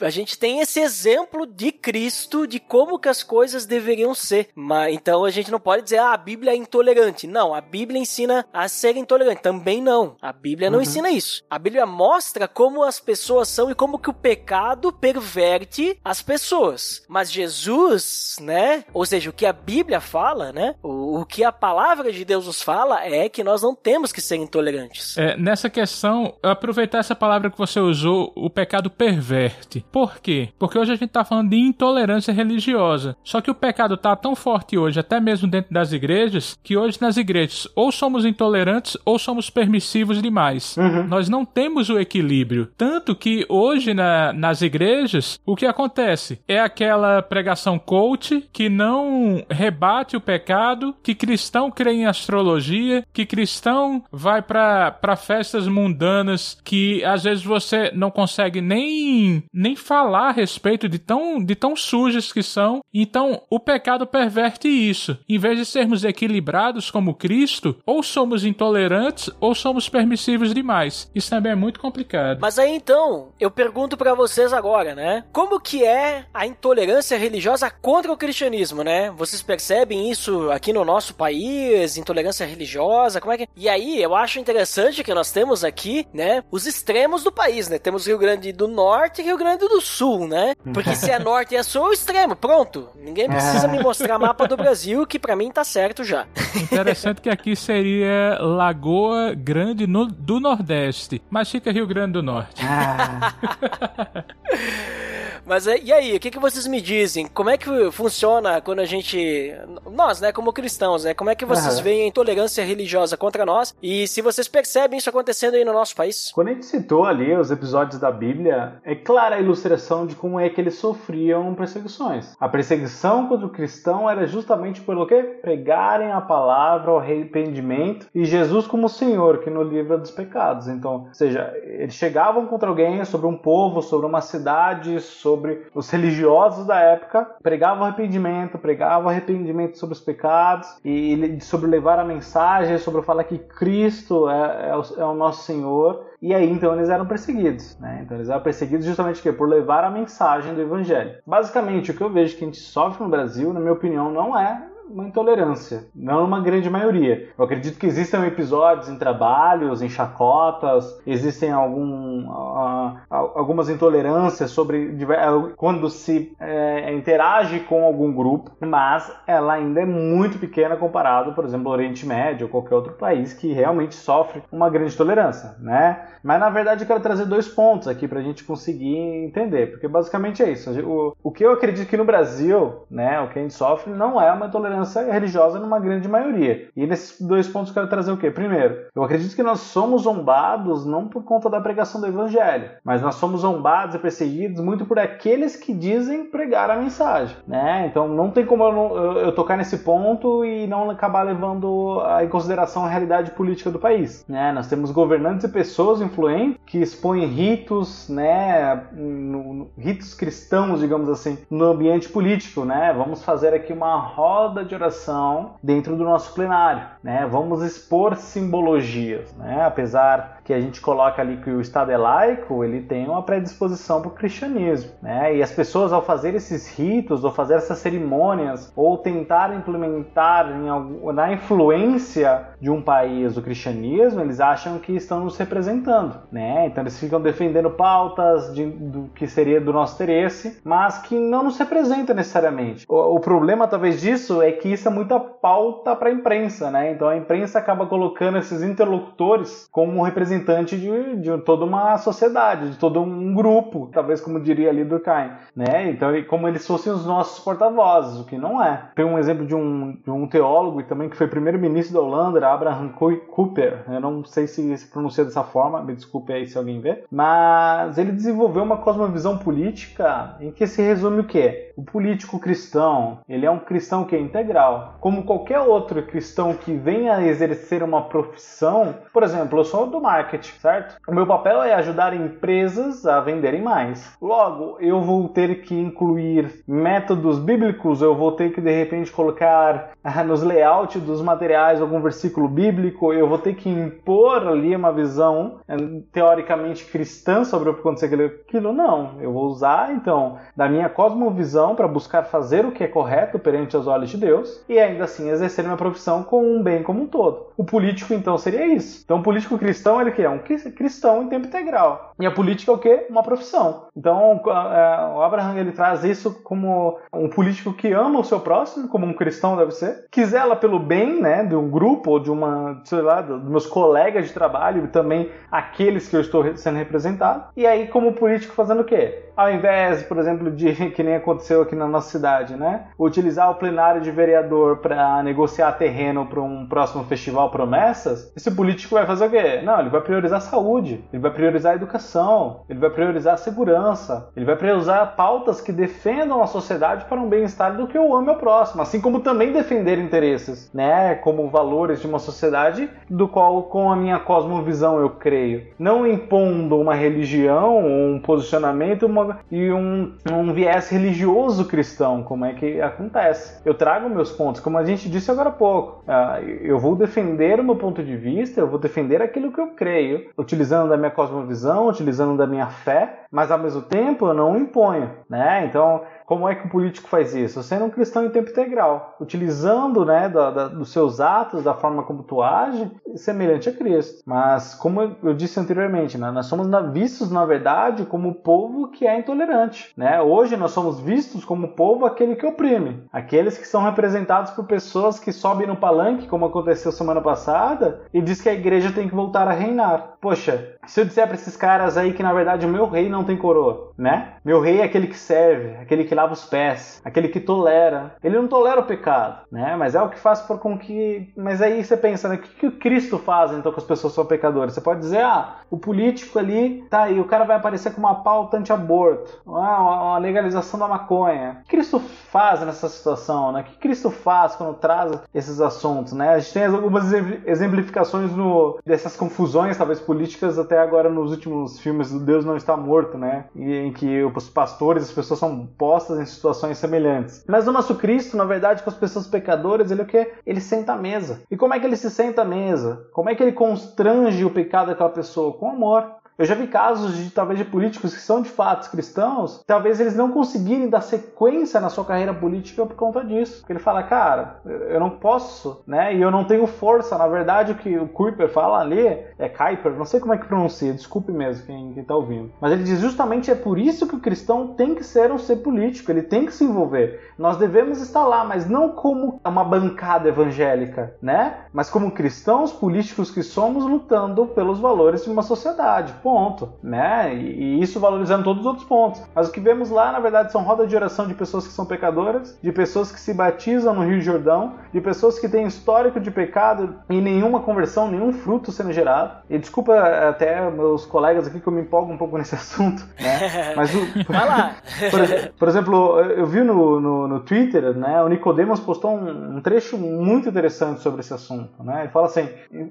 Speaker 3: a gente tem esse exemplo de Cristo, de como que as coisas deveriam ser. Mas, então a gente não pode dizer, ah, a Bíblia é intolerante. Não, a Bíblia ensina a ser intolerante. Também não. A Bíblia não uhum. ensina isso. A Bíblia mostra como as pessoas são e como que o pecado perverte as pessoas. Mas Jesus, né? Ou seja, o que a Bíblia fala, né? O, o que a palavra de Deus nos fala é que nós não temos que ser intolerantes.
Speaker 5: É, nessa questão, aproveitar essa palavra que você usou, o pecado perverte. Por quê? Porque hoje a gente está falando de intolerância religiosa. Só que o pecado está tão forte hoje, até mesmo dentro das igrejas, que hoje nas igrejas ou somos intolerantes ou somos permissivos demais. Uhum. Nós não temos o equilíbrio. Tanto que hoje na, nas igrejas, o que acontece? É aquela pregação coach que não rebate o pecado, que cristão crê em astrologia, que cristão vai para festas mundanas que às vezes você não consegue nem, nem falar a respeito de tão, de tão sujas que são. Então, o pecado perverte isso. Em vez de sermos equilibrados como Cristo, ou somos intolerantes ou somos permissivos demais. Isso também é muito complicado.
Speaker 3: Mas aí então, eu pergunto para vocês agora, né? Como que é a intolerância religiosa contra o cristianismo, né? Vocês percebem isso aqui no nosso país? Intolerância religiosa? Como é que. E aí, eu acho interessante que nós temos aqui, né, os extremos do país, né? Temos Rio Grande do Norte e Rio Grande do Sul, né? Porque se é norte e é sul, é o extremo, pronto. Ninguém precisa me mostrar mapa do Brasil, que para mim tá certo já.
Speaker 5: Interessante que aqui seria Lagoa Grande no, do Nordeste, mas fica Rio Grande do Norte. Ah.
Speaker 3: Mas e aí, o que, que vocês me dizem? Como é que funciona quando a gente. Nós, né, como cristãos, né? Como é que vocês uhum. veem a intolerância religiosa contra nós? E se vocês percebem isso acontecendo aí no nosso país?
Speaker 4: Quando a gente citou ali os episódios da Bíblia, é clara a ilustração de como é que eles sofriam perseguições. A perseguição contra o cristão era justamente pelo que? Pregarem a palavra, o arrependimento e Jesus como Senhor, que nos livra dos pecados. Então, ou seja, eles chegavam contra alguém sobre um povo, sobre uma cidade, sobre sobre os religiosos da época, pregava arrependimento, pregava arrependimento sobre os pecados e sobre levar a mensagem, sobre falar que Cristo é, é, o, é o nosso Senhor. E aí então eles eram perseguidos, né? Então eles eram perseguidos justamente por levar a mensagem do evangelho. Basicamente o que eu vejo que a gente sofre no Brasil, na minha opinião, não é uma intolerância, não uma grande maioria. Eu acredito que existam episódios em trabalhos, em chacotas, existem algum, uh, algumas intolerâncias sobre quando se é, interage com algum grupo, mas ela ainda é muito pequena comparado, por exemplo, ao Oriente Médio ou qualquer outro país que realmente sofre uma grande tolerância, né? Mas na verdade eu quero trazer dois pontos aqui para a gente conseguir entender, porque basicamente é isso. O, o que eu acredito que no Brasil, né, o que a gente sofre não é uma intolerância intolerância religiosa numa grande maioria. E nesses dois pontos eu quero trazer o quê? Primeiro, eu acredito que nós somos zombados não por conta da pregação do evangelho, mas nós somos zombados e perseguidos muito por aqueles que dizem pregar a mensagem, né? Então não tem como eu, eu, tocar nesse ponto e não acabar levando em consideração a realidade política do país, né? Nós temos governantes e pessoas influentes que expõem ritos, né, ritos cristãos, digamos assim, no ambiente político, né? Vamos fazer aqui uma roda de oração dentro do nosso plenário, né? Vamos expor simbologias, né? Apesar que a gente coloca ali que o Estado é laico, ele tem uma predisposição para o cristianismo, né? E as pessoas ao fazer esses ritos, ou fazer essas cerimônias, ou tentar implementar em, na influência de um país o cristianismo, eles acham que estão nos representando, né? Então eles ficam defendendo pautas de, do que seria do nosso interesse, mas que não nos representa necessariamente. O, o problema talvez disso é que isso é muita pauta para a imprensa, né? Então a imprensa acaba colocando esses interlocutores como representante de, de toda uma sociedade, de todo um grupo, talvez como diria ali Durkheim, né? Então como eles fossem os nossos porta-vozes, o que não é. Tem um exemplo de um, de um teólogo também que foi primeiro-ministro da Holanda, Abraham Cooper. Eu não sei se se pronuncia dessa forma, me desculpe aí se alguém vê, mas ele desenvolveu uma cosmovisão política em que se resume o quê? O político cristão, ele é um cristão que é integral. Como qualquer outro cristão que venha exercer uma profissão, por exemplo, eu sou do marketing, certo? O meu papel é ajudar empresas a venderem mais. Logo, eu vou ter que incluir métodos bíblicos, eu vou ter que de repente colocar nos layouts dos materiais algum versículo bíblico, eu vou ter que impor ali uma visão eh, teoricamente cristã sobre o que acontecer aquilo. Não, eu vou usar então da minha cosmovisão para buscar fazer o que é correto perante os olhos de Deus e ainda assim exercer minha profissão com um bem como um todo. O político então seria isso. Então o político cristão ele que é um cristão em tempo integral. E a política é o quê? Uma profissão. Então é, o Abraham ele traz isso como um político que ama o seu próximo, como um cristão deve ser, que zela pelo bem, né, de um grupo ou de uma, sei lá, dos meus colegas de trabalho e também aqueles que eu estou sendo representado. E aí como político fazendo o quê? Ao invés, por exemplo, de que nem aconteceu aqui na nossa cidade, né, utilizar o plenário de vereador para negociar terreno para um próximo festival promessas, esse político vai fazer o quê? Não, ele vai priorizar a saúde, ele vai priorizar a educação, ele vai priorizar a segurança, ele vai priorizar pautas que defendam a sociedade para um bem-estar do que eu amo ao próximo, assim como também defender interesses, né, como valores de uma sociedade do qual com a minha cosmovisão eu creio, não impondo uma religião, um posicionamento uma, e um, um viés religioso cristão, como é que acontece. Eu trago meus pontos, como a gente disse agora há pouco, uh, eu vou defender o meu ponto de vista, eu vou defender aquilo que eu creio, utilizando da minha cosmovisão, utilizando da minha fé, mas ao mesmo tempo eu não imponho, né? Então como é que o político faz isso? Sendo um cristão em tempo integral, utilizando né, da, da, dos seus atos, da forma como tu age, semelhante a Cristo. Mas, como eu disse anteriormente, né, nós somos vistos, na verdade, como o povo que é intolerante. Né? Hoje nós somos vistos como o povo aquele que oprime, aqueles que são representados por pessoas que sobem no palanque, como aconteceu semana passada, e diz que a igreja tem que voltar a reinar. Poxa, se eu disser para esses caras aí que na verdade o meu rei não tem coroa, né? Meu rei é aquele que serve, aquele que lava os pés, aquele que tolera. Ele não tolera o pecado, né? Mas é o que faz por com que. Mas aí você pensa, né? O que, que o Cristo faz então com as pessoas que são pecadoras? Você pode dizer, ah, o político ali, tá aí, o cara vai aparecer com uma pauta anti-aborto, uma legalização da maconha. O que Cristo faz nessa situação, né? O que Cristo faz quando traz esses assuntos, né? A gente tem algumas exemplificações no, dessas confusões, talvez políticas, até agora nos últimos filmes do Deus Não Está Morto, né? Em que os pastores, as pessoas são postas em situações semelhantes. Mas o nosso Cristo, na verdade, com as pessoas pecadoras, ele é o que? Ele senta à mesa. E como é que ele se senta à mesa? Como é que ele constrange o pecado daquela pessoa? Com amor. Eu já vi casos de talvez de políticos que são de fato cristãos, talvez eles não conseguirem dar sequência na sua carreira política por conta disso. Porque ele fala, cara, eu não posso, né? E eu não tenho força. Na verdade, o que o Kuiper fala ali é Kuiper, não sei como é que pronuncia, desculpe mesmo quem, quem tá ouvindo. Mas ele diz justamente é por isso que o cristão tem que ser um ser político, ele tem que se envolver. Nós devemos estar lá, mas não como uma bancada evangélica, né? Mas como cristãos políticos que somos lutando pelos valores de uma sociedade ponto, né? E, e, isso valorizando todos os outros pontos. Mas o que vemos lá, na verdade, são rodas de oração de pessoas que são pecadoras, de pessoas que se batizam no Rio Jordão, de pessoas que têm histórico de pecado e nenhuma conversão, nenhum fruto sendo gerado. E desculpa até meus colegas aqui que eu me empolgo um pouco nesse assunto, né? Mas o,
Speaker 3: Vai lá.
Speaker 4: por, por, exemplo, eu vi no, no, no Twitter, né? O Nicodemus postou um, um, trecho muito interessante sobre esse assunto, né? Ele fala assim,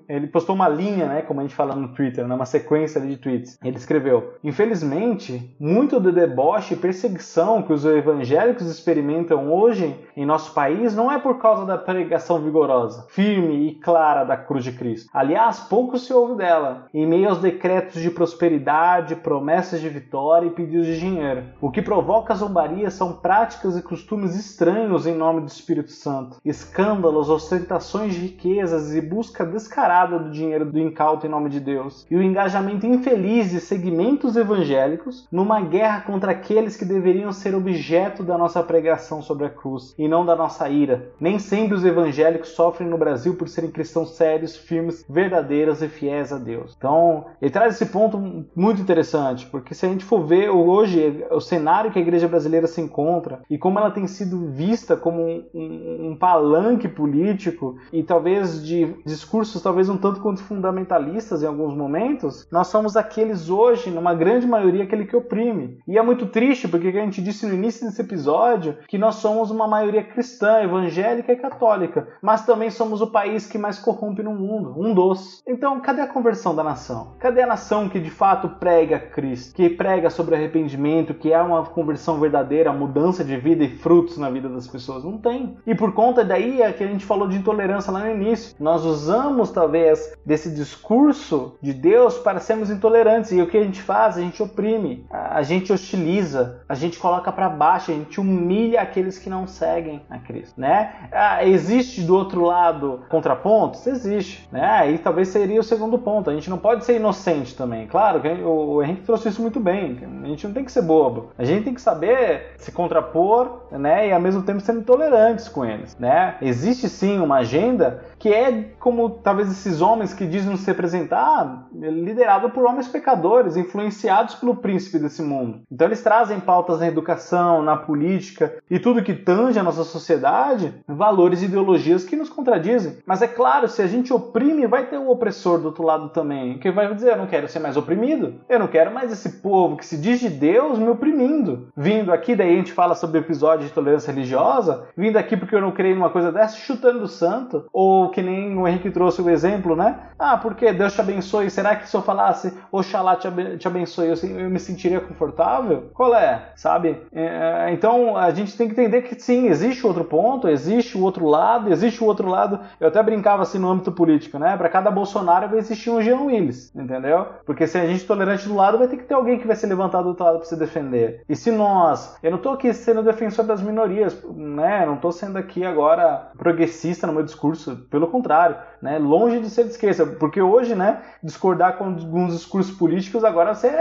Speaker 4: ele postou uma linha, né? Como a gente fala no Twitter, né? Uma sequência de tweets. Ele escreveu: Infelizmente, muito do deboche e perseguição que os evangélicos experimentam hoje em nosso país não é por causa da pregação vigorosa, firme e clara da cruz de Cristo. Aliás, pouco se ouve dela, em meio aos decretos de prosperidade, promessas de vitória e pedidos de dinheiro. O que provoca zombaria são práticas e costumes estranhos em nome do Espírito Santo, escândalos, ostentações de riquezas e busca descarada do dinheiro do incauto em nome de Deus, e o engajamento infeliz infeliz de segmentos evangélicos numa guerra contra aqueles que deveriam ser objeto da nossa pregação sobre a cruz e não da nossa ira. Nem sempre os evangélicos sofrem no Brasil por serem cristãos sérios, firmes, verdadeiros e fiéis a Deus. Então, ele traz esse ponto muito interessante, porque se a gente for ver hoje o cenário que a igreja brasileira se encontra e como ela tem sido vista como um, um, um palanque político e talvez de discursos talvez um tanto quanto fundamentalistas em alguns momentos, nós somos aqueles hoje, numa grande maioria, aquele que oprime. E é muito triste, porque a gente disse no início desse episódio que nós somos uma maioria cristã, evangélica e católica, mas também somos o país que mais corrompe no mundo, um dos. Então, cadê a conversão da nação? Cadê a nação que de fato prega Cristo, que prega sobre arrependimento, que é uma conversão verdadeira, mudança de vida e frutos na vida das pessoas? Não tem. E por conta daí é que a gente falou de intolerância lá no início. Nós usamos talvez desse discurso de Deus para sermos intolerantes e o que a gente faz? A gente oprime, a gente hostiliza, a gente coloca para baixo, a gente humilha aqueles que não seguem a Cristo, né? Ah, existe do outro lado contrapontos? Existe, né? Aí talvez seria o segundo ponto. A gente não pode ser inocente também. Claro que o Henrique trouxe isso muito bem. A gente não tem que ser bobo. A gente tem que saber se contrapor, né? E ao mesmo tempo ser intolerantes com eles, né? Existe sim uma agenda que é como talvez esses homens que dizem se representar, liderado por homens pecadores, influenciados pelo príncipe desse mundo. Então eles trazem pautas na educação, na política e tudo que tange a nossa sociedade, valores e ideologias que nos contradizem. Mas é claro, se a gente oprime, vai ter o opressor do outro lado também, que vai dizer: eu não quero ser mais oprimido, eu não quero mais esse povo que se diz de Deus me oprimindo. Vindo aqui, daí a gente fala sobre o episódio de tolerância religiosa, vindo aqui porque eu não creio numa coisa dessa, chutando o santo, ou que nem o Henrique trouxe o exemplo, né? Ah, porque Deus te abençoe. Será que se eu falasse Oxalá te, te abençoe, eu, eu, me sentiria confortável? Qual é? Sabe? É, então a gente tem que entender que sim, existe outro ponto, existe o outro lado, existe o outro lado. Eu até brincava assim no âmbito político, né? Para cada Bolsonaro vai existir um Jean Willis, entendeu? Porque se a gente é tolerante do lado, vai ter que ter alguém que vai se levantar do outro lado para se defender. E se nós, eu não tô aqui sendo defensor das minorias, né? Eu não tô sendo aqui agora progressista no meu discurso, pelo contrário, né? longe de ser de esquerda, porque hoje, né, discordar com alguns discursos políticos, agora você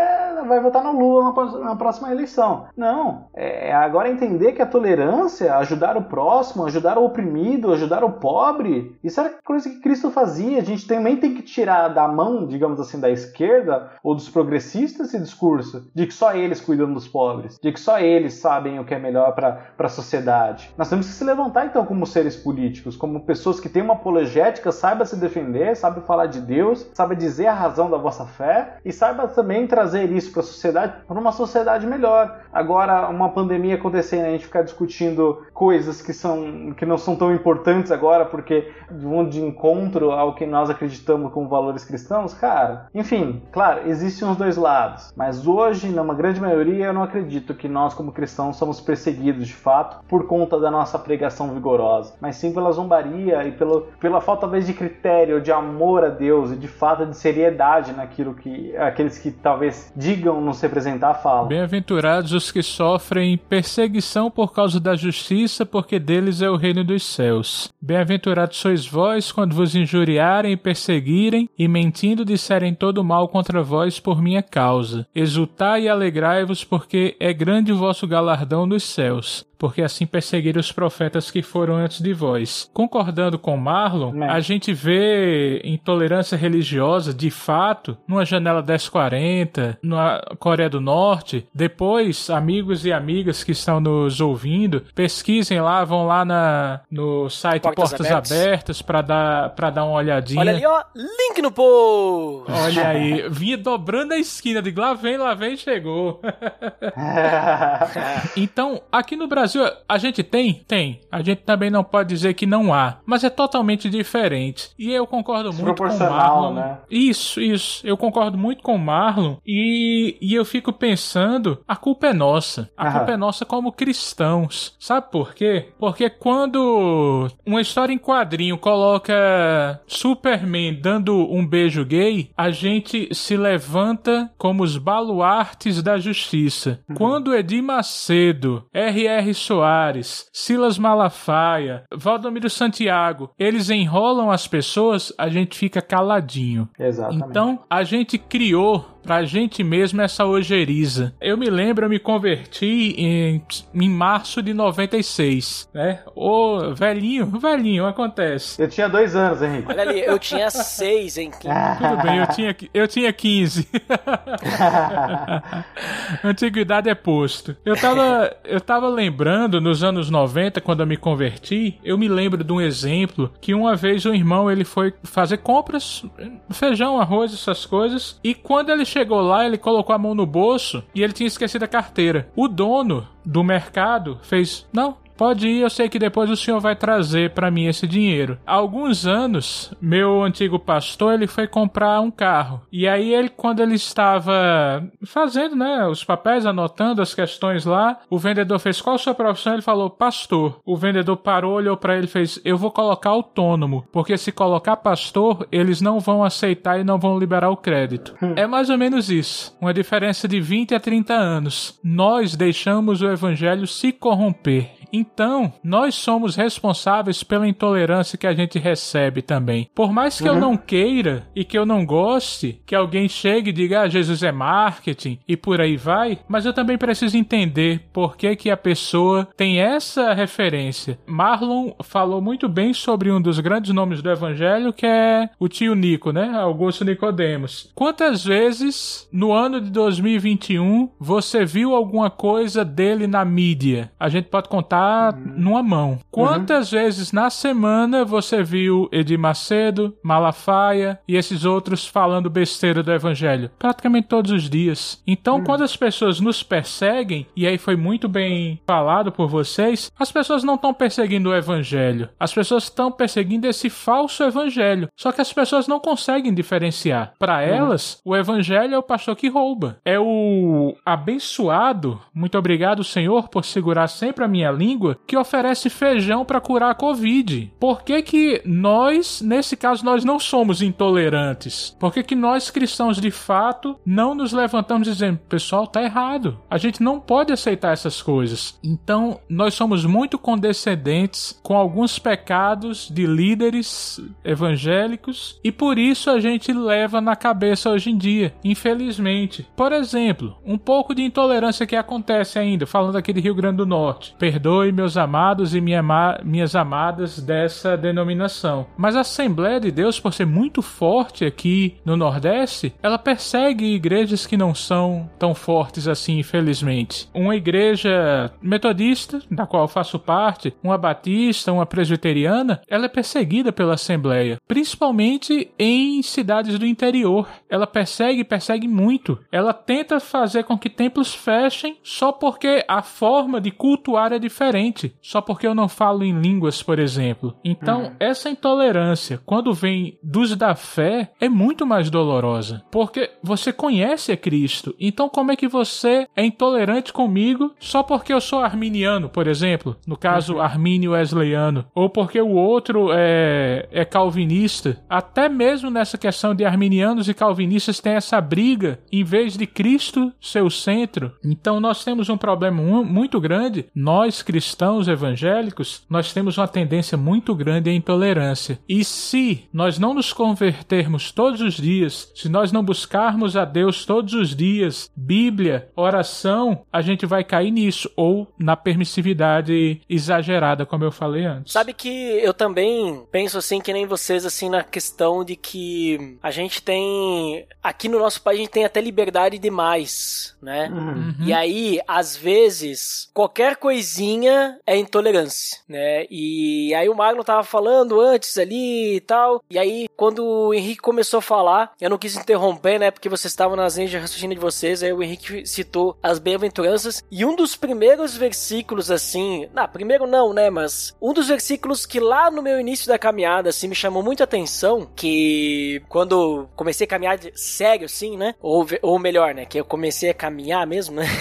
Speaker 4: vai votar no Lula na próxima eleição. Não, é agora entender que a tolerância, ajudar o próximo, ajudar o oprimido, ajudar o pobre, isso era coisa que Cristo fazia. A gente também tem que tirar da mão, digamos assim, da esquerda ou dos progressistas esse discurso de que só eles cuidam dos pobres, de que só eles sabem o que é melhor para a sociedade. Nós temos que se levantar então como seres políticos, como pessoas que têm uma apologética, saiba se defender, sabe falar de Deus, sabe dizer a razão da vossa fé e saiba também trazer isso para a sociedade, para uma sociedade melhor. Agora, uma pandemia acontecendo, a gente ficar discutindo coisas que são que não são tão importantes agora porque vão de encontro ao que nós acreditamos como valores cristãos, cara. Enfim, claro, existem os dois lados, mas hoje, numa grande maioria, eu não acredito que nós como cristãos somos perseguidos de fato por conta da nossa pregação vigorosa, mas sim pela zombaria e pelo, pela falta talvez de critério, de amor a Deus e de fato de seriedade naquilo que aqueles que talvez digam nos representar falam.
Speaker 5: Bem-aventurados os que sofrem perseguição por causa da justiça, porque deles é o reino dos céus. Bem-aventurados sois vós quando vos injuriarem e perseguirem e mentindo disserem todo mal contra vós por minha causa. Exultai e alegrai-vos, porque é grande o vosso galardão nos céus porque assim perseguiram os profetas que foram antes de vós. Concordando com Marlon, é. a gente vê intolerância religiosa de fato numa janela 1040, na Coreia do Norte. Depois, amigos e amigas que estão nos ouvindo, pesquisem lá, vão lá na, no site Portas, Portas Abertas para dar dar uma olhadinha.
Speaker 3: Olha ali, ó, link no post.
Speaker 5: Olha aí, vinha dobrando a esquina de lá vem, lá vem, chegou. então, aqui no Brasil Brasil a gente tem? Tem. A gente também não pode dizer que não há. Mas é totalmente diferente. E eu concordo muito com o Marlon. Né? Isso, isso. Eu concordo muito com o Marlon. E, e eu fico pensando: a culpa é nossa. A Aham. culpa é nossa como cristãos. Sabe por quê? Porque quando uma história em quadrinho coloca Superman dando um beijo gay, a gente se levanta como os baluartes da justiça. Uhum. Quando Edir Macedo, R.R. Soares, Silas Malafaia, Valdomiro Santiago, eles enrolam as pessoas, a gente fica caladinho.
Speaker 4: Exatamente.
Speaker 5: Então, a gente criou pra gente mesmo essa ojeriza. Eu me lembro, eu me converti em, em março de 96, né? Ô, velhinho, velhinho, acontece.
Speaker 4: Eu tinha dois anos, Henrique.
Speaker 3: Olha ali, eu tinha seis, hein?
Speaker 5: Tudo bem, eu tinha, eu tinha 15. Antiguidade é posto. Eu tava, eu tava lembrando, nos anos 90, quando eu me converti, eu me lembro de um exemplo que uma vez um irmão, ele foi fazer compras, feijão, arroz, essas coisas, e quando ele chegou lá, ele colocou a mão no bolso e ele tinha esquecido a carteira. O dono do mercado fez: Não, Pode ir, eu sei que depois o senhor vai trazer para mim esse dinheiro. Há alguns anos, meu antigo pastor, ele foi comprar um carro. E aí ele quando ele estava fazendo, né, os papéis, anotando as questões lá, o vendedor fez qual a sua profissão? Ele falou pastor. O vendedor parou, olhou para ele e fez: "Eu vou colocar autônomo, porque se colocar pastor, eles não vão aceitar e não vão liberar o crédito". É mais ou menos isso. Uma diferença de 20 a 30 anos. Nós deixamos o evangelho se corromper. Então, nós somos responsáveis pela intolerância que a gente recebe também. Por mais que uhum. eu não queira e que eu não goste que alguém chegue e diga, ah, Jesus é marketing e por aí vai, mas eu também preciso entender por que, que a pessoa tem essa referência. Marlon falou muito bem sobre um dos grandes nomes do evangelho, que é o tio Nico, né? Augusto Nicodemos. Quantas vezes no ano de 2021 você viu alguma coisa dele na mídia? A gente pode contar uhum. numa mão. Quantas uhum. vezes na semana você viu Edir Macedo, Malafaia e esses outros falando besteira do evangelho? Praticamente todos os dias. Então, uhum. quando as pessoas nos perseguem, e aí foi muito bem falado por vocês, as pessoas não estão perseguindo o evangelho. As pessoas estão perseguindo esse falso evangelho. Só que as pessoas não conseguem diferenciar. Para uhum. elas, o evangelho é o pastor que rouba. É o abençoado. Muito obrigado, Senhor, por segurar sempre a minha língua língua que oferece feijão para curar a Covid. Por que, que nós, nesse caso, nós não somos intolerantes? Por que, que nós cristãos de fato não nos levantamos dizendo, pessoal, tá errado. A gente não pode aceitar essas coisas. Então, nós somos muito condescendentes com alguns pecados de líderes evangélicos e por isso a gente leva na cabeça hoje em dia, infelizmente. Por exemplo, um pouco de intolerância que acontece ainda, falando aqui de Rio Grande do Norte. Perdoe perdoe meus amados e minha minhas amadas dessa denominação. Mas a Assembleia de Deus, por ser muito forte aqui no Nordeste, ela persegue igrejas que não são tão fortes assim, infelizmente. Uma igreja metodista, da qual eu faço parte, uma batista, uma presbiteriana, ela é perseguida pela Assembleia, principalmente em cidades do interior. Ela persegue, persegue muito. Ela tenta fazer com que templos fechem só porque a forma de cultuar é diferente diferente, só porque eu não falo em línguas, por exemplo. Então, uhum. essa intolerância, quando vem dos da fé, é muito mais dolorosa, porque você conhece a Cristo. Então, como é que você é intolerante comigo só porque eu sou arminiano, por exemplo? No caso, uhum. armínio wesleyano, ou porque o outro é, é calvinista? Até mesmo nessa questão de arminianos e calvinistas tem essa briga em vez de Cristo ser o centro. Então, nós temos um problema muito grande, nós cristãos evangélicos, nós temos uma tendência muito grande à intolerância. E se nós não nos convertermos todos os dias, se nós não buscarmos a Deus todos os dias, Bíblia, oração, a gente vai cair nisso ou na permissividade exagerada, como eu falei antes.
Speaker 3: Sabe que eu também penso assim que nem vocês assim na questão de que a gente tem aqui no nosso país a gente tem até liberdade demais, né? Uhum. E aí, às vezes, qualquer coisinha é intolerância, né? E aí o Magno tava falando antes ali e tal. E aí, quando o Henrique começou a falar, eu não quis interromper, né? Porque vocês estavam nas linhas de raciocínio de vocês. Aí o Henrique citou as bem-aventuranças. E um dos primeiros versículos, assim. Não, primeiro não, né? Mas um dos versículos que lá no meu início da caminhada, assim, me chamou muita atenção. Que quando comecei a caminhar sério, assim, né? Ou, ou melhor, né? Que eu comecei a caminhar mesmo, né?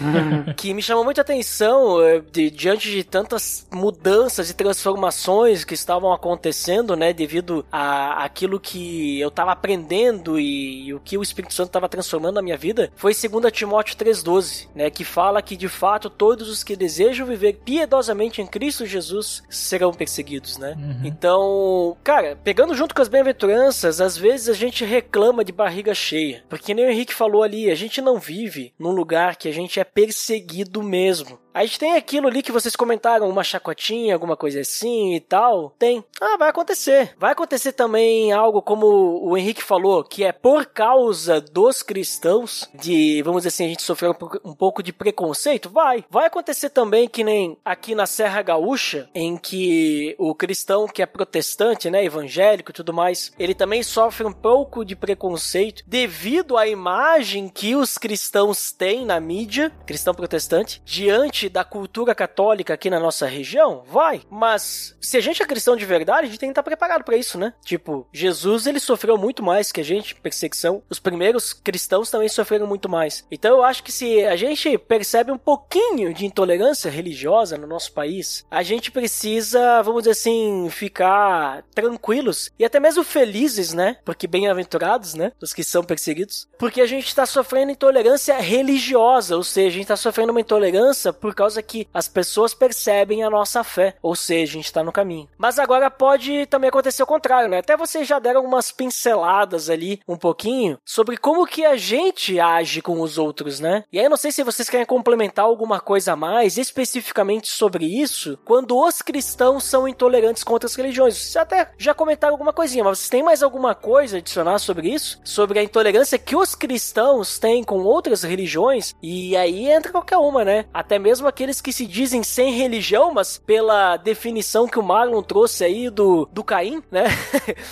Speaker 3: Uhum. que me chamou muita atenção eh, de, diante de tantas mudanças e transformações que estavam acontecendo, né, devido a aquilo que eu estava aprendendo e, e, o que o Espírito Santo estava transformando na minha vida, foi 2 Timóteo 3:12, né, que fala que de fato todos os que desejam viver piedosamente em Cristo Jesus serão perseguidos, né? Uhum. Então, cara, pegando junto com as bem-aventuranças, às vezes a gente reclama de barriga cheia, porque nem o Henrique falou ali, a gente não vive num lugar que a gente é perseguido mesmo. A gente tem aquilo ali que vocês comentaram, uma chacotinha, alguma coisa assim e tal. Tem. Ah, vai acontecer. Vai acontecer também algo como o Henrique falou, que é por causa dos cristãos, de, vamos dizer assim, a gente sofreu um pouco de preconceito? Vai. Vai acontecer também que nem aqui na Serra Gaúcha, em que o cristão que é protestante, né, evangélico e tudo mais, ele também sofre um pouco de preconceito devido à imagem que os cristãos têm na mídia, cristão protestante, diante da cultura católica aqui na nossa região? Vai. Mas se a gente é cristão de verdade, a gente tem que estar preparado para isso, né? Tipo, Jesus ele sofreu muito mais que a gente, perseguição. Os primeiros cristãos também sofreram muito mais. Então eu acho que se a gente percebe um pouquinho de intolerância religiosa no nosso país, a gente precisa, vamos dizer assim, ficar tranquilos e até mesmo felizes, né? Porque bem-aventurados, né? Os que são perseguidos. Porque a gente está sofrendo intolerância religiosa, ou seja, a gente está sofrendo uma intolerância por causa que as pessoas percebem a nossa fé, ou seja, a gente está no caminho. Mas agora pode também acontecer o contrário, né? Até vocês já deram umas pinceladas ali um pouquinho sobre como que a gente age com os outros, né? E aí eu não sei se vocês querem complementar alguma coisa a mais especificamente sobre isso, quando os cristãos são intolerantes com outras religiões. Vocês até já comentaram alguma coisinha, mas vocês têm mais alguma coisa a adicionar sobre isso? Sobre a intolerância que os cristãos têm com outras religiões? E aí entra qualquer uma, né? Até mesmo aqueles que se dizem sem religião, mas pela definição que o Marlon trouxe aí do, do Caim, né?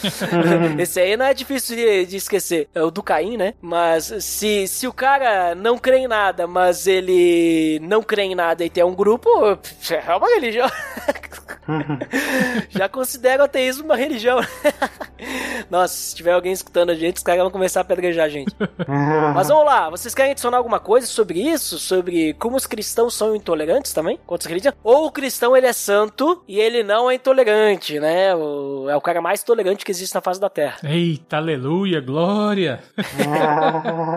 Speaker 3: Esse aí não é difícil de, de, esquecer. É o do Caim, né? Mas se, se o cara não crê em nada, mas ele não crê em nada e tem um grupo, é uma religião. Já considero o ateísmo uma religião. Nossa, se tiver alguém escutando a gente, os caras vão começar a pedrejar a gente. Mas vamos lá, vocês querem adicionar alguma coisa sobre isso? Sobre como os cristãos são intolerantes também? Contra religião? Ou o cristão ele é santo e ele não é intolerante, né? O, é o cara mais tolerante que existe na face da Terra.
Speaker 5: Eita, aleluia, glória!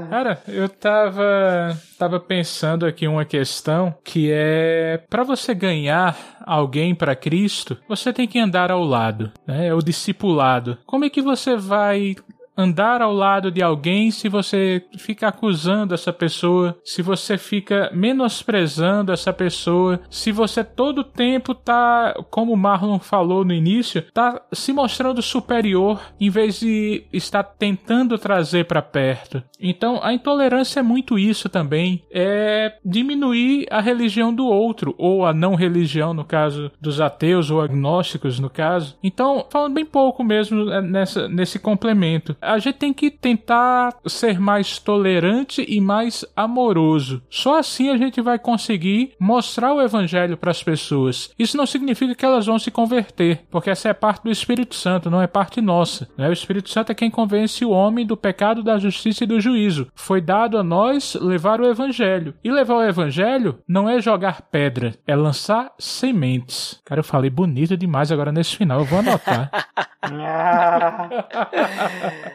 Speaker 5: cara, eu tava, tava pensando aqui uma questão que é para você ganhar alguém para Cristo, você tem que andar ao lado, né? É o discipulado. Como é que você vai andar ao lado de alguém se você fica acusando essa pessoa, se você fica menosprezando essa pessoa, se você todo tempo tá, como o Marlon falou no início, tá se mostrando superior em vez de estar tentando trazer para perto. Então, a intolerância é muito isso também, é diminuir a religião do outro ou a não religião no caso dos ateus ou agnósticos no caso. Então, falando bem pouco mesmo é, nessa nesse complemento a gente tem que tentar ser mais tolerante e mais amoroso. Só assim a gente vai conseguir mostrar o evangelho para as pessoas. Isso não significa que elas vão se converter, porque essa é parte do Espírito Santo, não é parte nossa. Né? O Espírito Santo é quem convence o homem do pecado, da justiça e do juízo. Foi dado a nós levar o evangelho. E levar o evangelho não é jogar pedra, é lançar sementes. Cara, eu falei bonito demais agora nesse final, eu vou anotar.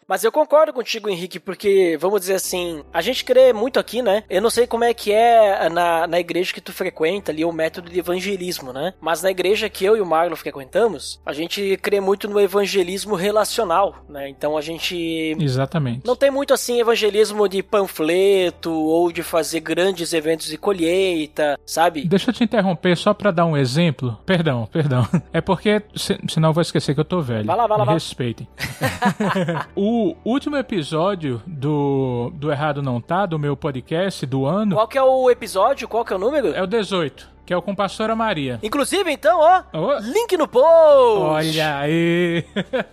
Speaker 3: Mas eu concordo contigo, Henrique, porque, vamos dizer assim, a gente crê muito aqui, né? Eu não sei como é que é na, na igreja que tu frequenta ali, o método de evangelismo, né? Mas na igreja que eu e o Marlon frequentamos, a gente crê muito no evangelismo relacional, né? Então a gente.
Speaker 5: Exatamente.
Speaker 3: Não tem muito assim evangelismo de panfleto ou de fazer grandes eventos de colheita, sabe?
Speaker 5: Deixa eu te interromper só para dar um exemplo. Perdão, perdão. É porque, senão eu vou esquecer que eu tô velho.
Speaker 3: Vai lá, vai lá,
Speaker 5: Me
Speaker 3: vai.
Speaker 5: respeitem. o o último episódio do, do Errado Não Tá, do meu podcast do ano.
Speaker 3: Qual que é o episódio? Qual que é o número?
Speaker 5: É o 18, que é o com Pastora Maria.
Speaker 3: Inclusive, então, ó,
Speaker 5: oh.
Speaker 3: link no post!
Speaker 5: Olha aí!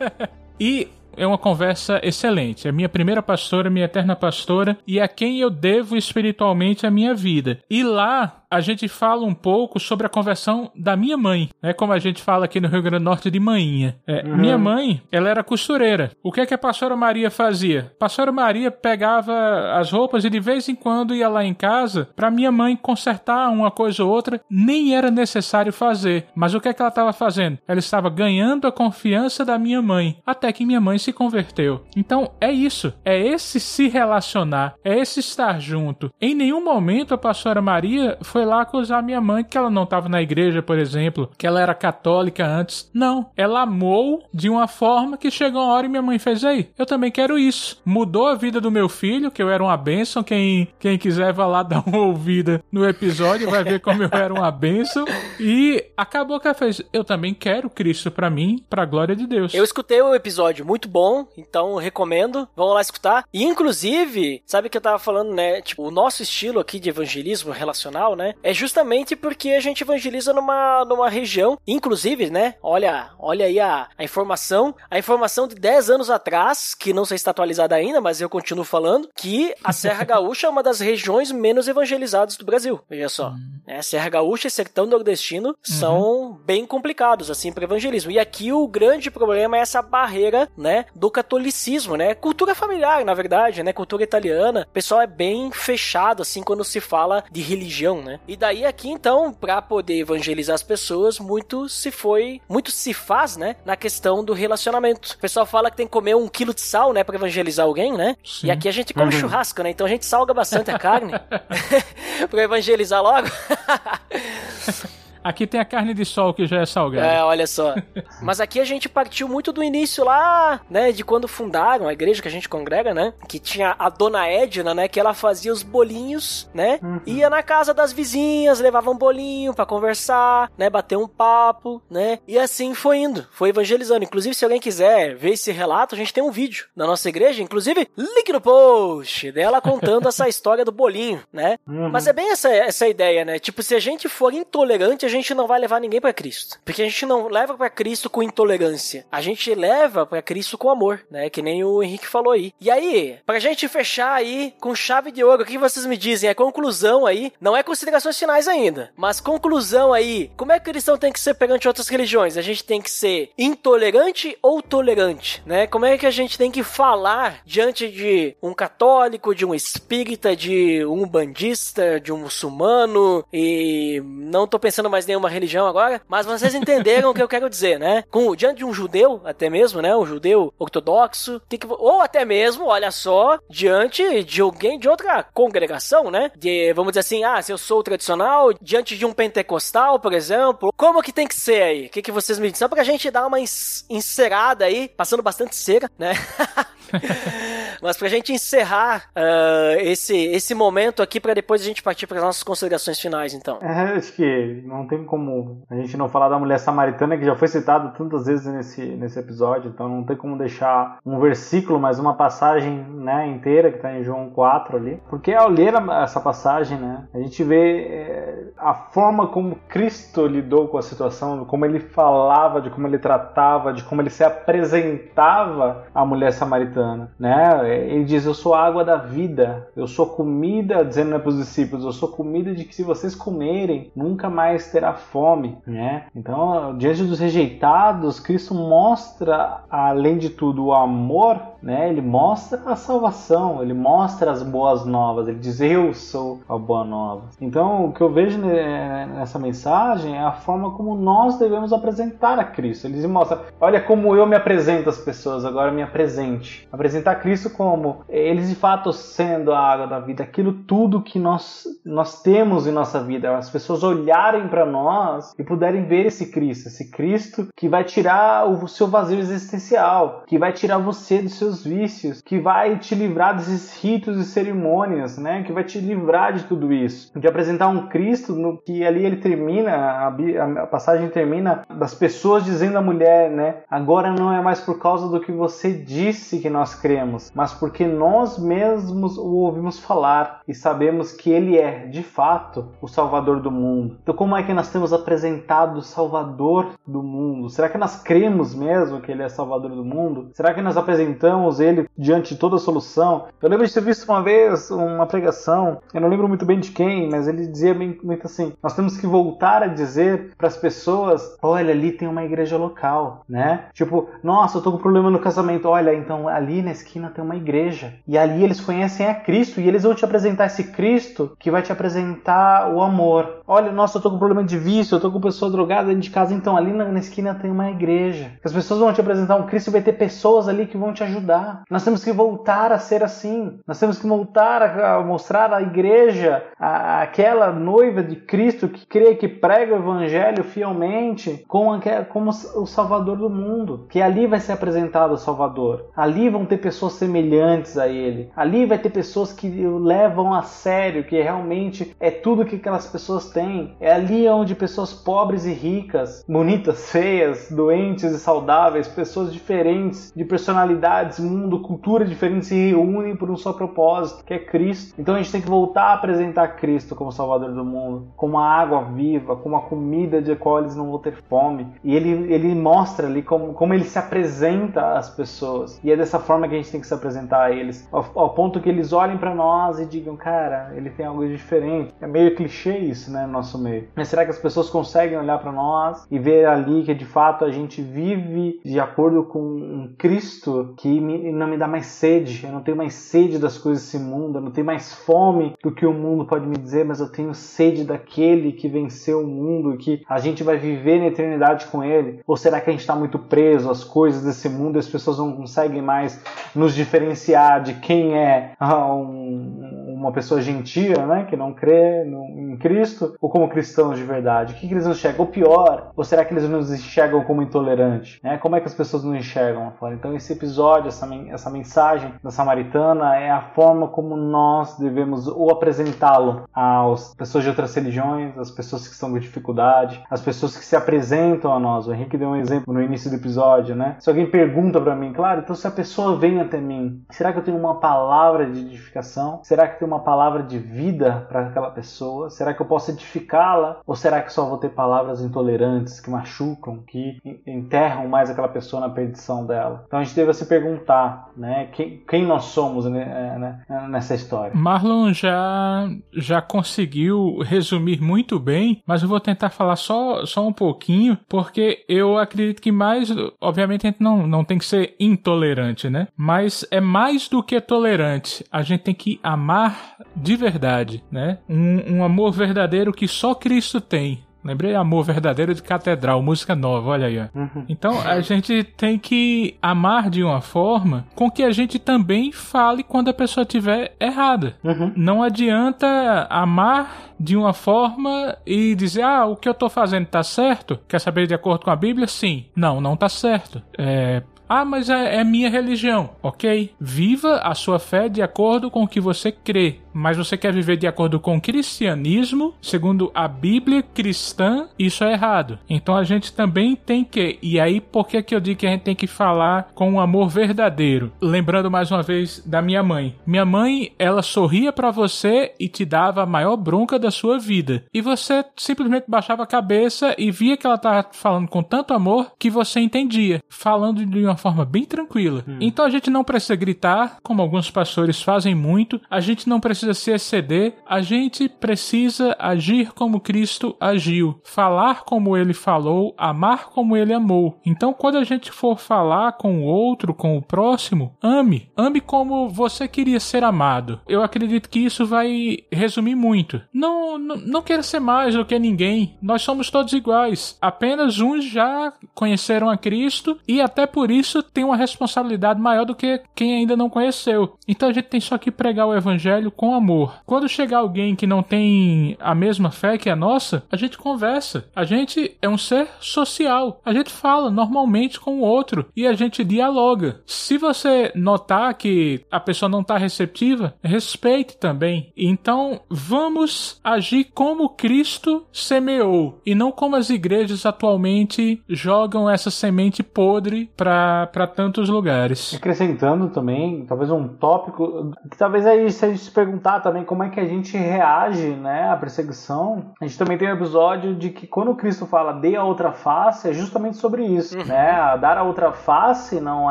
Speaker 5: e é uma conversa excelente. É minha primeira pastora, minha eterna pastora, e a quem eu devo espiritualmente a minha vida. E lá a gente fala um pouco sobre a conversão da minha mãe, né? Como a gente fala aqui no Rio Grande do Norte de manhinha. É, uhum. Minha mãe, ela era costureira. O que é que a pastora Maria fazia? A pastora Maria pegava as roupas e de vez em quando ia lá em casa para minha mãe consertar uma coisa ou outra. Nem era necessário fazer. Mas o que é que ela estava fazendo? Ela estava ganhando a confiança da minha mãe, até que minha mãe se converteu. Então é isso. É esse se relacionar. É esse estar junto. Em nenhum momento a pastora Maria foi foi lá acusar minha mãe que ela não estava na igreja, por exemplo, que ela era católica antes. Não, ela amou de uma forma que chegou uma hora e minha mãe fez aí. Eu também quero isso. Mudou a vida do meu filho, que eu era uma bênção. Quem, quem quiser vai lá dar uma ouvida no episódio vai ver como eu era uma bênção. E acabou que ela fez. Eu também quero Cristo para mim, pra glória de Deus.
Speaker 3: Eu escutei o episódio, muito bom, então recomendo. Vamos lá escutar. E inclusive, sabe que eu tava falando, né? Tipo, o nosso estilo aqui de evangelismo relacional, né? É justamente porque a gente evangeliza numa, numa região, inclusive, né? Olha, olha aí a, a informação. A informação de 10 anos atrás, que não sei se está atualizada ainda, mas eu continuo falando, que a Serra Gaúcha é uma das regiões menos evangelizadas do Brasil. Veja só. Né? Serra Gaúcha e Sertão Nordestino são bem complicados, assim, para evangelismo. E aqui o grande problema é essa barreira, né? Do catolicismo, né? Cultura familiar, na verdade, né? Cultura italiana. O pessoal é bem fechado, assim, quando se fala de religião, né? E daí aqui, então, para poder evangelizar as pessoas, muito se foi, muito se faz, né? Na questão do relacionamento. O pessoal fala que tem que comer um quilo de sal, né? Pra evangelizar alguém, né?
Speaker 5: Sim.
Speaker 3: E aqui a gente come churrasco, né? Então a gente salga bastante a carne pra evangelizar logo.
Speaker 5: Aqui tem a carne de sol que já é salgada.
Speaker 3: É, olha só. Mas aqui a gente partiu muito do início lá, né, de quando fundaram a igreja que a gente congrega, né, que tinha a dona Edna, né, que ela fazia os bolinhos, né, ia na casa das vizinhas, levava um bolinho pra conversar, né, bater um papo, né, e assim foi indo, foi evangelizando. Inclusive, se alguém quiser ver esse relato, a gente tem um vídeo na nossa igreja, inclusive, link no post dela contando essa história do bolinho, né. Mas é bem essa, essa ideia, né, tipo, se a gente for intolerante, a gente não vai levar ninguém pra Cristo. Porque a gente não leva pra Cristo com intolerância. A gente leva pra Cristo com amor, né? Que nem o Henrique falou aí. E aí, pra gente fechar aí com chave de ouro, o que vocês me dizem? É conclusão aí. Não é considerações finais ainda. Mas conclusão aí. Como é que o cristão tem que ser perante outras religiões? A gente tem que ser intolerante ou tolerante, né? Como é que a gente tem que falar diante de um católico, de um espírita, de um bandista, de um muçulmano e não tô pensando mais em nenhuma religião agora, mas vocês entenderam o que eu quero dizer, né? Com diante de um judeu, até mesmo, né? Um judeu ortodoxo, que, ou até mesmo, olha só, diante de alguém de outra congregação, né? De, vamos dizer assim, ah, se eu sou tradicional, diante de um pentecostal, por exemplo, como que tem que ser aí? O que, que vocês me dizem? Só pra gente dar uma encerada aí, passando bastante cera, né? Mas pra gente encerrar ah, esse, esse momento aqui, pra depois a gente partir para as nossas considerações finais, então.
Speaker 4: É, acho que não tem como a gente não falar da mulher samaritana, que já foi citada tantas vezes nesse, nesse episódio, então não tem como deixar um versículo, mas uma passagem né, inteira que está em João 4 ali. Porque ao ler essa passagem, né, a gente vê é, a forma como Cristo lidou com a situação, como ele falava, de como ele tratava, de como ele se apresentava à mulher samaritana. Né? Ele diz: Eu sou a água da vida, eu sou comida, dizendo né, para os discípulos, eu sou comida de que se vocês comerem, nunca mais terá fome. Né? Então, diante dos rejeitados, Cristo mostra, além de tudo, o amor, né? ele mostra a salvação, ele mostra as boas novas, ele diz: Eu sou a boa nova. Então, o que eu vejo né, nessa mensagem é a forma como nós devemos apresentar a Cristo. Ele mostra: Olha como eu me apresento às pessoas, agora me apresente. Apresentar Cristo como eles de fato sendo a água da vida, aquilo tudo que nós, nós temos em nossa vida. As pessoas olharem para nós e puderem ver esse Cristo, esse Cristo que vai tirar o seu vazio existencial, que vai tirar você dos seus vícios, que vai te livrar desses ritos e cerimônias, né? Que vai te livrar de tudo isso. De apresentar um Cristo no que ali ele termina, a, a passagem termina das pessoas dizendo à mulher, né? Agora não é mais por causa do que você disse que nós cremos, mas porque nós mesmos o ouvimos falar e sabemos que ele é, de fato, o Salvador do mundo. Então, como é que nós temos apresentado o Salvador do mundo? Será que nós cremos mesmo que ele é Salvador do mundo? Será que nós apresentamos ele diante de toda a solução? Eu lembro de ter visto uma vez uma pregação, eu não lembro muito bem de quem, mas ele dizia muito assim: nós temos que voltar a dizer para as pessoas: olha, ali tem uma igreja local, né? Tipo, nossa, eu tô com problema no casamento. Olha, então ali na esquina tem uma igreja. E ali eles conhecem a Cristo e eles vão te apresentar esse Cristo que vai te apresentar o amor, Olha, nossa, eu tô com problema de vício, eu tô com pessoa drogada dentro de casa, então ali na, na esquina tem uma igreja. As pessoas vão te apresentar um Cristo e vai ter pessoas ali que vão te ajudar. Nós temos que voltar a ser assim. Nós temos que voltar a, mostrar a igreja, a, aquela noiva de Cristo que crê, que prega o evangelho fielmente, como, como o Salvador do mundo. Que ali vai ser apresentado o Salvador. Ali vão ter pessoas semelhantes a ele. Ali vai ter pessoas que o levam a sério, que realmente é tudo que aquelas pessoas têm. É ali onde pessoas pobres e ricas, bonitas, feias, doentes e saudáveis, pessoas diferentes, de personalidades, mundo, cultura diferentes se reúnem por um só propósito, que é Cristo. Então a gente tem que voltar a apresentar Cristo como Salvador do mundo, como a água viva, como a comida de qual eles não vão ter fome. E ele, ele mostra ali como, como ele se apresenta às pessoas. E é dessa forma que a gente tem que se apresentar a eles, ao, ao ponto que eles olhem para nós e digam, cara, ele tem algo diferente. É meio clichê isso, né, no nosso meio. Mas será que as pessoas conseguem olhar para nós e ver ali que de fato a gente vive de acordo com um Cristo que me, não me dá mais sede, eu não tenho mais sede das coisas desse mundo, eu não tenho mais fome do que o mundo pode me dizer, mas eu tenho sede daquele que venceu o mundo que a gente vai viver na eternidade com ele? Ou será que a gente está muito preso às coisas desse mundo e as pessoas não conseguem mais nos diferenciar de quem é ah, um, uma pessoa gentia, né, que não crê no, em Cristo, ou como cristãos de verdade? O que, que eles enxergam? Ou pior, ou será que eles nos enxergam como intolerantes? Né? Como é que as pessoas nos enxergam lá fora? Então esse episódio, essa, essa mensagem da Samaritana é a forma como nós devemos ou apresentá-lo às pessoas de outras religiões, às pessoas que estão com dificuldade, às pessoas que se apresentam a nós. O Henrique deu um exemplo no início do episódio, né? Se alguém pergunta para mim, claro, então se a pessoa vem até mim, será que eu tenho uma palavra de edificação? Será que tenho uma palavra de vida para aquela pessoa? Será que eu posso edificá-la? Ou será que só vou ter palavras intolerantes que machucam, que enterram mais aquela pessoa na perdição dela? Então a gente deve se perguntar, né, quem, quem nós somos né, né, nessa história.
Speaker 5: Marlon já já conseguiu resumir muito bem, mas eu vou tentar falar só, só um pouquinho, porque eu acredito que mais, obviamente a gente não, não tem que ser intolerante, né? Mas é mais do que tolerante. A gente tem que amar de verdade, né? Um, um amor verdadeiro que só Cristo tem. Lembrei Amor Verdadeiro de Catedral, música nova, olha aí. Uhum. Então a gente tem que amar de uma forma com que a gente também fale quando a pessoa estiver errada. Uhum. Não adianta amar de uma forma e dizer, ah, o que eu tô fazendo tá certo? Quer saber de acordo com a Bíblia? Sim. Não, não tá certo. É, ah, mas é, é minha religião. Ok. Viva a sua fé de acordo com o que você crê mas você quer viver de acordo com o cristianismo, segundo a Bíblia cristã, isso é errado. Então a gente também tem que. E aí, por que, que eu digo que a gente tem que falar com um amor verdadeiro? Lembrando mais uma vez da minha mãe. Minha mãe, ela sorria para você e te dava a maior bronca da sua vida. E você simplesmente baixava a cabeça e via que ela tava falando com tanto amor que você entendia, falando de uma forma bem tranquila. Hum. Então a gente não precisa gritar, como alguns pastores fazem muito, a gente não precisa precisa se exceder, a gente precisa agir como Cristo agiu, falar como ele falou, amar como ele amou. Então, quando a gente for falar com o outro, com o próximo, ame. Ame como você queria ser amado. Eu acredito que isso vai resumir muito. Não, não, não queira ser mais do que ninguém. Nós somos todos iguais. Apenas uns já conheceram a Cristo e até por isso tem uma responsabilidade maior do que quem ainda não conheceu. Então a gente tem só que pregar o evangelho com amor. Quando chegar alguém que não tem a mesma fé que a nossa, a gente conversa. A gente é um ser social. A gente fala normalmente com o outro e a gente dialoga. Se você notar que a pessoa não está receptiva, respeite também. Então, vamos agir como Cristo semeou e não como as igrejas atualmente jogam essa semente podre para tantos lugares.
Speaker 4: Acrescentando também, talvez um tópico que talvez aí se a gente se perguntar também como é que a gente reage né, à perseguição. A gente também tem um episódio de que quando Cristo fala dê a outra face, é justamente sobre isso. Uhum. Né? Dar a outra face não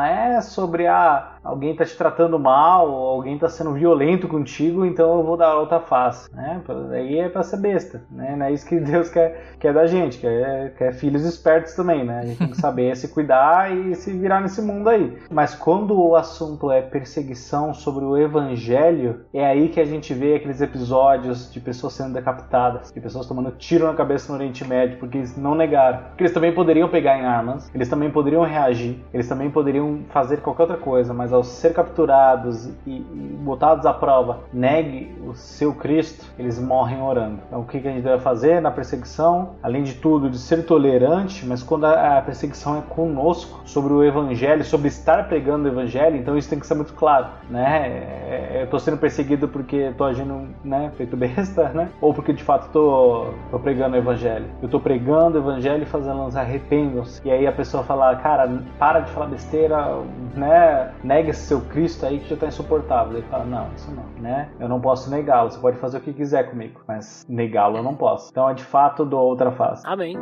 Speaker 4: é sobre a alguém tá te tratando mal, alguém tá sendo violento contigo, então eu vou dar outra face, né? Aí é pra ser besta, né? Não é isso que Deus quer, quer da gente, quer, quer filhos espertos também, né? A gente tem que saber se cuidar e se virar nesse mundo aí. Mas quando o assunto é perseguição sobre o evangelho, é aí que a gente vê aqueles episódios de pessoas sendo decapitadas, de pessoas tomando tiro na cabeça no Oriente Médio, porque eles não negaram. Porque eles também poderiam pegar em armas, eles também poderiam reagir, eles também poderiam fazer qualquer outra coisa, mas ao ser capturados e, botados à prova, negue o seu Cristo, eles morrem orando. Então o que, a gente deve fazer na perseguição? Além de tudo, de ser tolerante, mas quando a, perseguição é conosco, sobre o evangelho, sobre estar pregando o evangelho, então isso tem que ser muito claro, né? É, eu tô sendo perseguido porque tô agindo, né, feito besta, né? Ou porque de fato tô pregando o evangelho. Eu tô pregando o evangelho e fazendo elas arrependam-se. E aí a pessoa fala, cara, para de falar besteira, né? Nega esse seu Cristo aí que já tá insuportável. Ele fala, não, isso não, né? Eu não posso negá-lo. Você pode fazer o que quiser comigo, mas negá-lo eu não posso. Então é de fato dou outra face.
Speaker 3: Amém.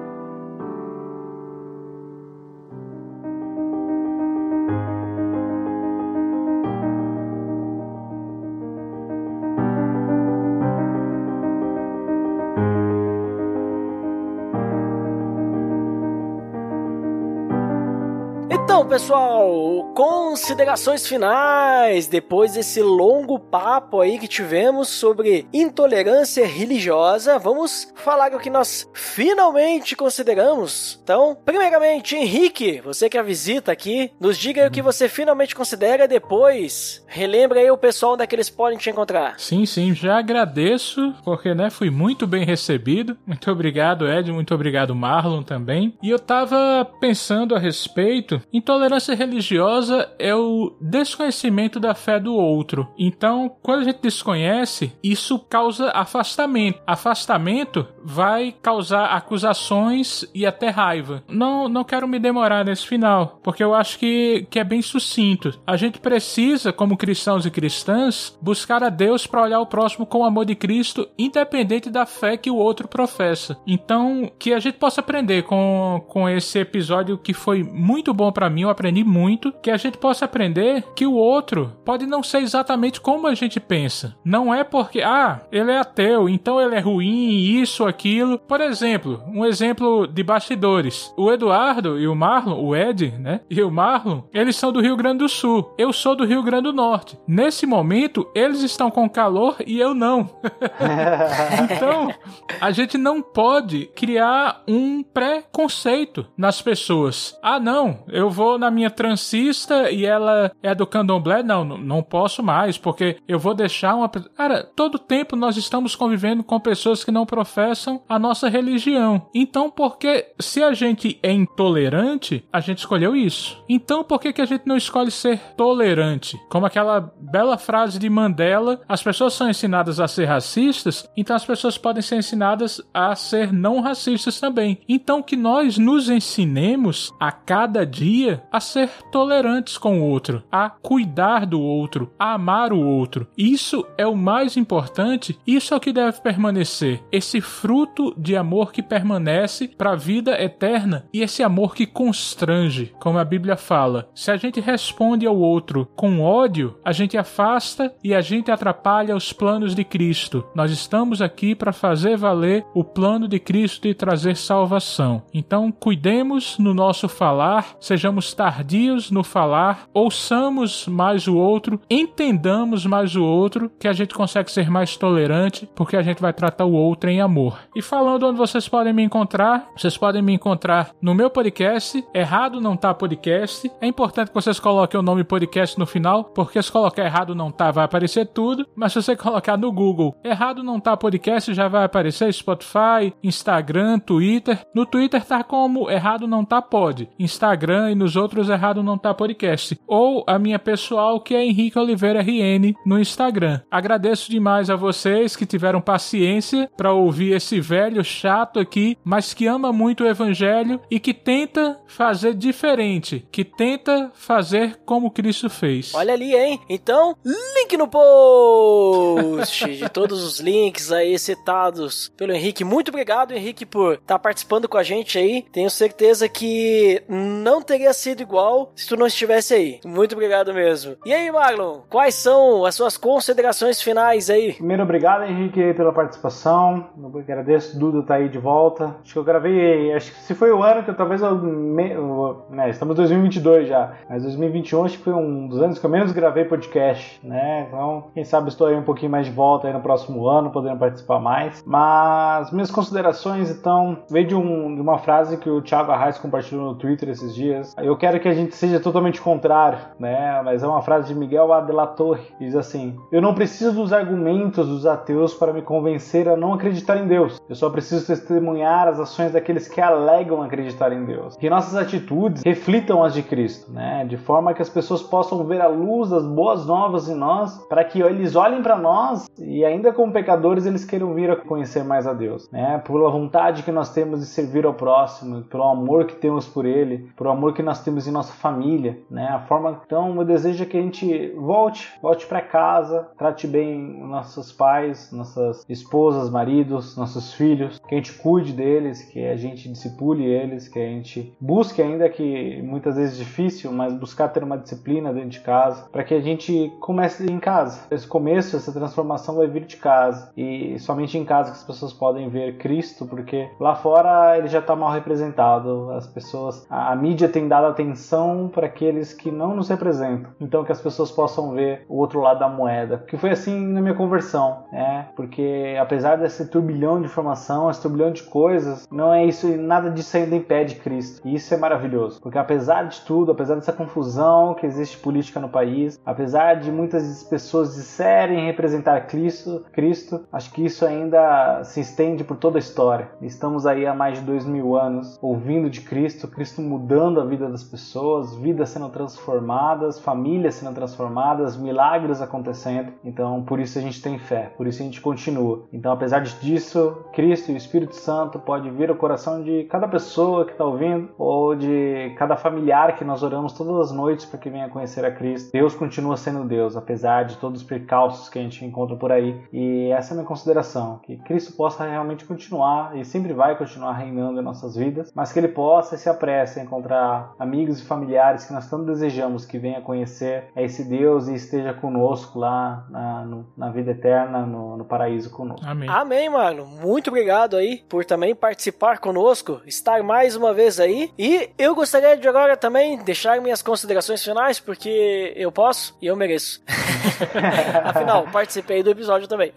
Speaker 3: Então, pessoal, considerações finais depois desse longo papo aí que tivemos sobre intolerância religiosa. Vamos falar o que nós finalmente consideramos. Então, primeiramente, Henrique, você que é a visita aqui, nos diga o que você finalmente considera depois relembra aí o pessoal onde é que eles podem te encontrar.
Speaker 5: Sim, sim, já agradeço, porque né, fui muito bem recebido. Muito obrigado, Ed, muito obrigado, Marlon também. E eu tava pensando a respeito Intolerância religiosa é o desconhecimento da fé do outro. Então, quando a gente desconhece, isso causa afastamento. Afastamento vai causar acusações e até raiva. Não, não quero me demorar nesse final, porque eu acho que, que é bem sucinto. A gente precisa, como cristãos e cristãs, buscar a Deus para olhar o próximo com o amor de Cristo, independente da fé que o outro professa. Então, que a gente possa aprender com, com esse episódio que foi muito bom para mim, eu aprendi muito, que a gente possa aprender que o outro pode não ser exatamente como a gente pensa. Não é porque, ah, ele é ateu, então ele é ruim, isso, aquilo. Por exemplo, um exemplo de bastidores. O Eduardo e o Marlon, o Ed, né? E o Marlon, eles são do Rio Grande do Sul. Eu sou do Rio Grande do Norte. Nesse momento, eles estão com calor e eu não. então, a gente não pode criar um preconceito nas pessoas. Ah, não, eu vou na minha transista e ela é do candomblé. Não, não posso mais, porque eu vou deixar uma. Cara, todo tempo nós estamos convivendo com pessoas que não professam a nossa religião. Então, porque se a gente é intolerante, a gente escolheu isso. Então, por que, que a gente não escolhe ser tolerante? Como aquela bela frase de Mandela: as pessoas são ensinadas a ser racistas, então as pessoas podem ser ensinadas a ser não racistas também. Então, que nós nos ensinemos a cada dia a ser tolerantes com o outro, a cuidar do outro, a amar o outro. Isso é o mais importante, isso é o que deve permanecer. Esse fruto de amor que permanece para a vida eterna e esse amor que constrange, como a Bíblia fala. Se a gente responde ao outro com ódio, a gente afasta e a gente atrapalha os planos de Cristo. Nós estamos aqui para fazer valer o plano de Cristo e trazer salvação. Então, cuidemos no nosso falar, sejamos sejamos tardios no falar, ouçamos mais o outro, entendamos mais o outro, que a gente consegue ser mais tolerante, porque a gente vai tratar o outro em amor. E falando onde vocês podem me encontrar, vocês podem me encontrar no meu podcast, Errado Não Tá Podcast. É importante que vocês coloquem o nome podcast no final, porque se colocar errado não tá, vai aparecer tudo, mas se você colocar no Google Errado Não Tá Podcast, já vai aparecer Spotify, Instagram, Twitter. No Twitter tá como Errado Não Tá Pod. Instagram e no outros Errado Não Tá Podcast. Ou a minha pessoal, que é Henrique Oliveira RN no Instagram. Agradeço demais a vocês que tiveram paciência para ouvir esse velho chato aqui, mas que ama muito o Evangelho e que tenta fazer diferente, que tenta fazer como Cristo fez.
Speaker 3: Olha ali, hein? Então, link no post de todos os links aí citados pelo Henrique. Muito obrigado, Henrique, por estar tá participando com a gente aí. Tenho certeza que não teria sido igual se tu não estivesse aí. Muito obrigado mesmo. E aí, Marlon, quais são as suas considerações finais aí?
Speaker 4: Primeiro, obrigado, Henrique, pela participação. Eu agradeço, Duda tá aí de volta. Acho que eu gravei, acho que se foi o ano que eu talvez eu, me, eu, né, estamos em 2022 já, mas 2021 acho que foi um dos anos que eu menos gravei podcast, né? Então, quem sabe estou aí um pouquinho mais de volta aí no próximo ano, podendo participar mais. Mas minhas considerações, então, veio de, um, de uma frase que o Thiago Arraes compartilhou no Twitter esses dias. Eu quero que a gente seja totalmente contrário, né? Mas é uma frase de Miguel Adelatorre, que diz assim: Eu não preciso dos argumentos dos ateus para me convencer a não acreditar em Deus. Eu só preciso testemunhar as ações daqueles que alegam acreditar em Deus. Que nossas atitudes reflitam as de Cristo, né? De forma que as pessoas possam ver a luz das boas novas em nós, para que eles olhem para nós e ainda como pecadores eles queiram vir a conhecer mais a Deus, né? Pela vontade que nós temos de servir ao próximo, pelo amor que temos por ele, pelo amor que nós temos em nossa família, né? A forma então, meu desejo é que a gente volte, volte para casa, trate bem nossos pais, nossas esposas, maridos, nossos filhos, que a gente cuide deles, que a gente discipule eles, que a gente busque ainda que muitas vezes difícil, mas buscar ter uma disciplina dentro de casa, para que a gente comece em casa. Esse começo, essa transformação vai vir de casa e somente em casa que as pessoas podem ver Cristo, porque lá fora ele já está mal representado. As pessoas, a mídia tem dado atenção para aqueles que não nos representam. Então que as pessoas possam ver o outro lado da moeda. Que foi assim na minha conversão, né? Porque apesar desse turbilhão de informação, esse turbilhão de coisas, não é isso, nada disso ainda impede Cristo. E isso é maravilhoso, porque apesar de tudo, apesar dessa confusão que existe política no país, apesar de muitas pessoas disserem representar Cristo, Cristo, acho que isso ainda se estende por toda a história. Estamos aí há mais de dois mil anos ouvindo de Cristo, Cristo mudando a vida das pessoas, vidas sendo transformadas, famílias sendo transformadas, milagres acontecendo. Então, por isso a gente tem fé, por isso a gente continua. Então, apesar disso, Cristo e o Espírito Santo pode vir ao coração de cada pessoa que está ouvindo ou de cada familiar que nós oramos todas as noites para que venha conhecer a Cristo. Deus continua sendo Deus, apesar de todos os percalços que a gente encontra por aí. E essa é a minha consideração, que Cristo possa realmente continuar e sempre vai continuar reinando em nossas vidas, mas que ele possa e se apresse a encontrar amigos e familiares que nós tanto desejamos que venha conhecer esse Deus e esteja conosco lá na, no, na vida eterna, no, no paraíso conosco.
Speaker 5: Amém.
Speaker 3: Amém, mano. Muito obrigado aí por também participar conosco, estar mais uma vez aí. E eu gostaria de agora também deixar minhas considerações finais, porque eu posso e eu mereço. Afinal, participei do episódio também.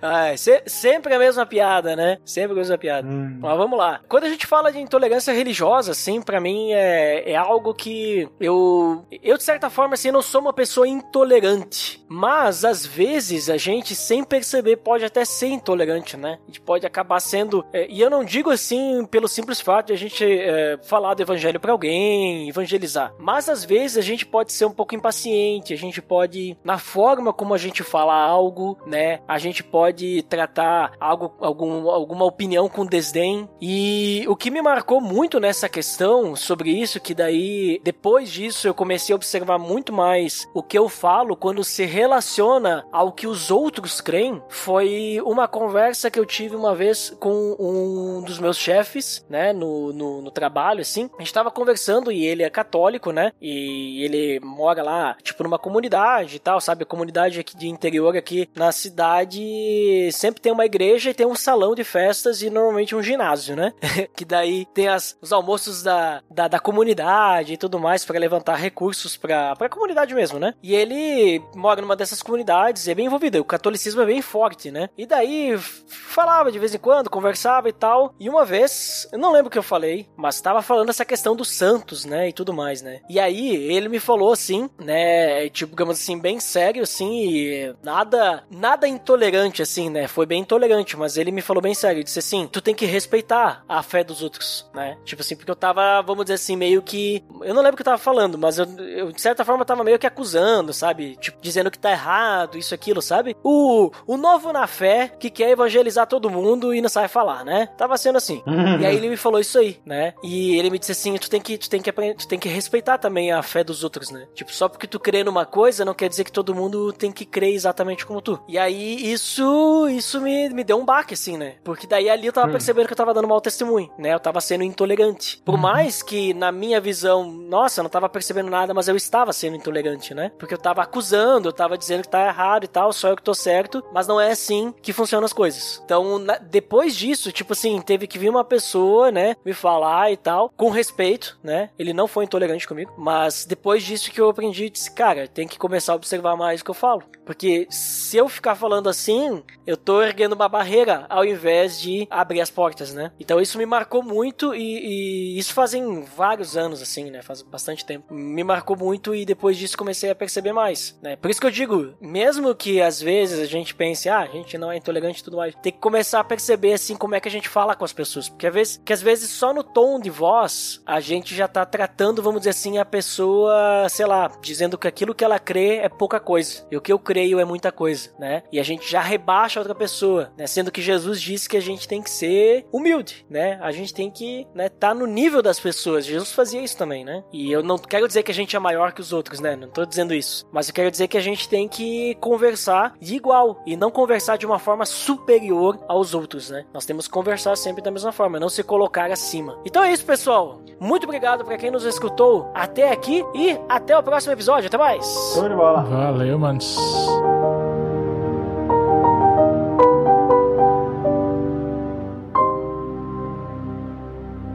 Speaker 3: Ai, se- sempre a mesma piada, né? Sempre a mesma piada.
Speaker 4: Hum.
Speaker 3: Mas vamos lá. Quando a gente fala de intolerância religiosa, assim, pra mim é, é algo que eu, eu de certa forma, assim, não sou uma pessoa intolerante. Mas às vezes a gente, sem perceber, pode até ser intolerante, né? A gente pode acabar sendo. é, e eu não digo assim pelo simples fato de a gente é, falar do evangelho pra alguém, evangelizar. Mas às vezes a gente pode ser um pouco impaciente, a gente pode, na forma como a gente fala algo, né? A gente pode tratar algo, algum, alguma opinião com desdém. E o que me marcou muito nessa questão sobre isso, que daí, depois disso, eu comecei a observar muito mais o que eu falo quando se relaciona ao que os outros creem, foi uma conversa que eu tive uma vez com um dos meus chefes, né, no, no, no trabalho, assim. A gente tava conversando e ele é católico, né, e ele mora lá, tipo, numa comunidade e tal, sabe? A comunidade aqui de interior aqui na cidade sempre tem uma igreja e tem um salão de festas e normalmente um ginásio, né? que daí tem as, os almoços da, da, da comunidade e tudo mais para levantar recursos pra, pra comunidade mesmo, né? E ele mora numa dessas comunidades, é bem envolvido, o catolicismo é bem forte, né? E daí falava de vez em quando, conversava e tal. E uma vez, eu não lembro o que eu falei, mas tava falando essa questão dos santos, né? E tudo mais, né? E aí ele me falou assim, né? Tipo, digamos assim, bem sério, assim, e nada, nada intolerante, assim, né? Foi bem intolerante, mas ele me falou bem sério. Disse assim: tu tem que respeitar a fé dos outros, né? Tipo assim, porque eu tava, vamos dizer assim, meio que. Eu não lembro o que eu tava falando, mas eu, eu de certa forma tava meio que acusando, sabe? Tipo, dizendo que tá errado, isso, aquilo, sabe? O, o novo na fé que quer evangelizar todo mundo e não sabe falar, né? Tava sendo assim. E aí ele me falou isso aí, né? E ele me disse assim: tu tem que, tu tem que tu tem que respeitar também a fé dos outros, né? Tipo, só porque tu crê numa coisa não quer dizer que todo mundo tem que crer exatamente como tu. E aí isso, isso me, me deu um baque, assim, né? Porque daí ali eu tava percebendo que eu tava dando mau testemunho, né? Eu tava sendo intolerante. Por mais mais que na minha visão, nossa, eu não tava percebendo nada, mas eu estava sendo intolerante, né? Porque eu tava acusando, eu tava dizendo que tá errado e tal, só eu que tô certo, mas não é assim que funcionam as coisas. Então, na, depois disso, tipo assim, teve que vir uma pessoa, né, me falar e tal, com respeito, né? Ele não foi intolerante comigo, mas depois disso que eu aprendi, disse, cara, tem que começar a observar mais o que eu falo. Porque se eu ficar falando assim, eu tô erguendo uma barreira ao invés de abrir as portas, né? Então isso me marcou muito e, e isso fazem vários anos, assim, né? Faz bastante tempo. Me marcou muito e depois disso comecei a perceber mais, né? Por isso que eu digo, mesmo que às vezes a gente pense, ah, a gente não é intolerante e tudo mais, tem que começar a perceber, assim, como é que a gente fala com as pessoas. Porque às vezes, que às vezes só no tom de voz a gente já tá tratando, vamos dizer assim, a pessoa, sei lá, dizendo que aquilo que ela crê é pouca coisa. E o que eu creio é muita coisa, né? E a gente já rebaixa outra pessoa, né? Sendo que Jesus disse que a gente tem que ser humilde, né? A gente tem que, né, tá no nível das pessoas. Jesus fazia isso também, né? E eu não quero dizer que a gente é maior que os outros, né? Não tô dizendo isso. Mas eu quero dizer que a gente tem que conversar de igual e não conversar de uma forma superior aos outros, né? Nós temos que conversar sempre da mesma forma, não se colocar acima. Então é isso, pessoal. Muito obrigado para quem nos escutou até aqui e até o próximo episódio. Até mais.
Speaker 4: Show de bola.
Speaker 5: Valeu, manos.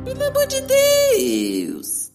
Speaker 2: Pelo amor de Deus!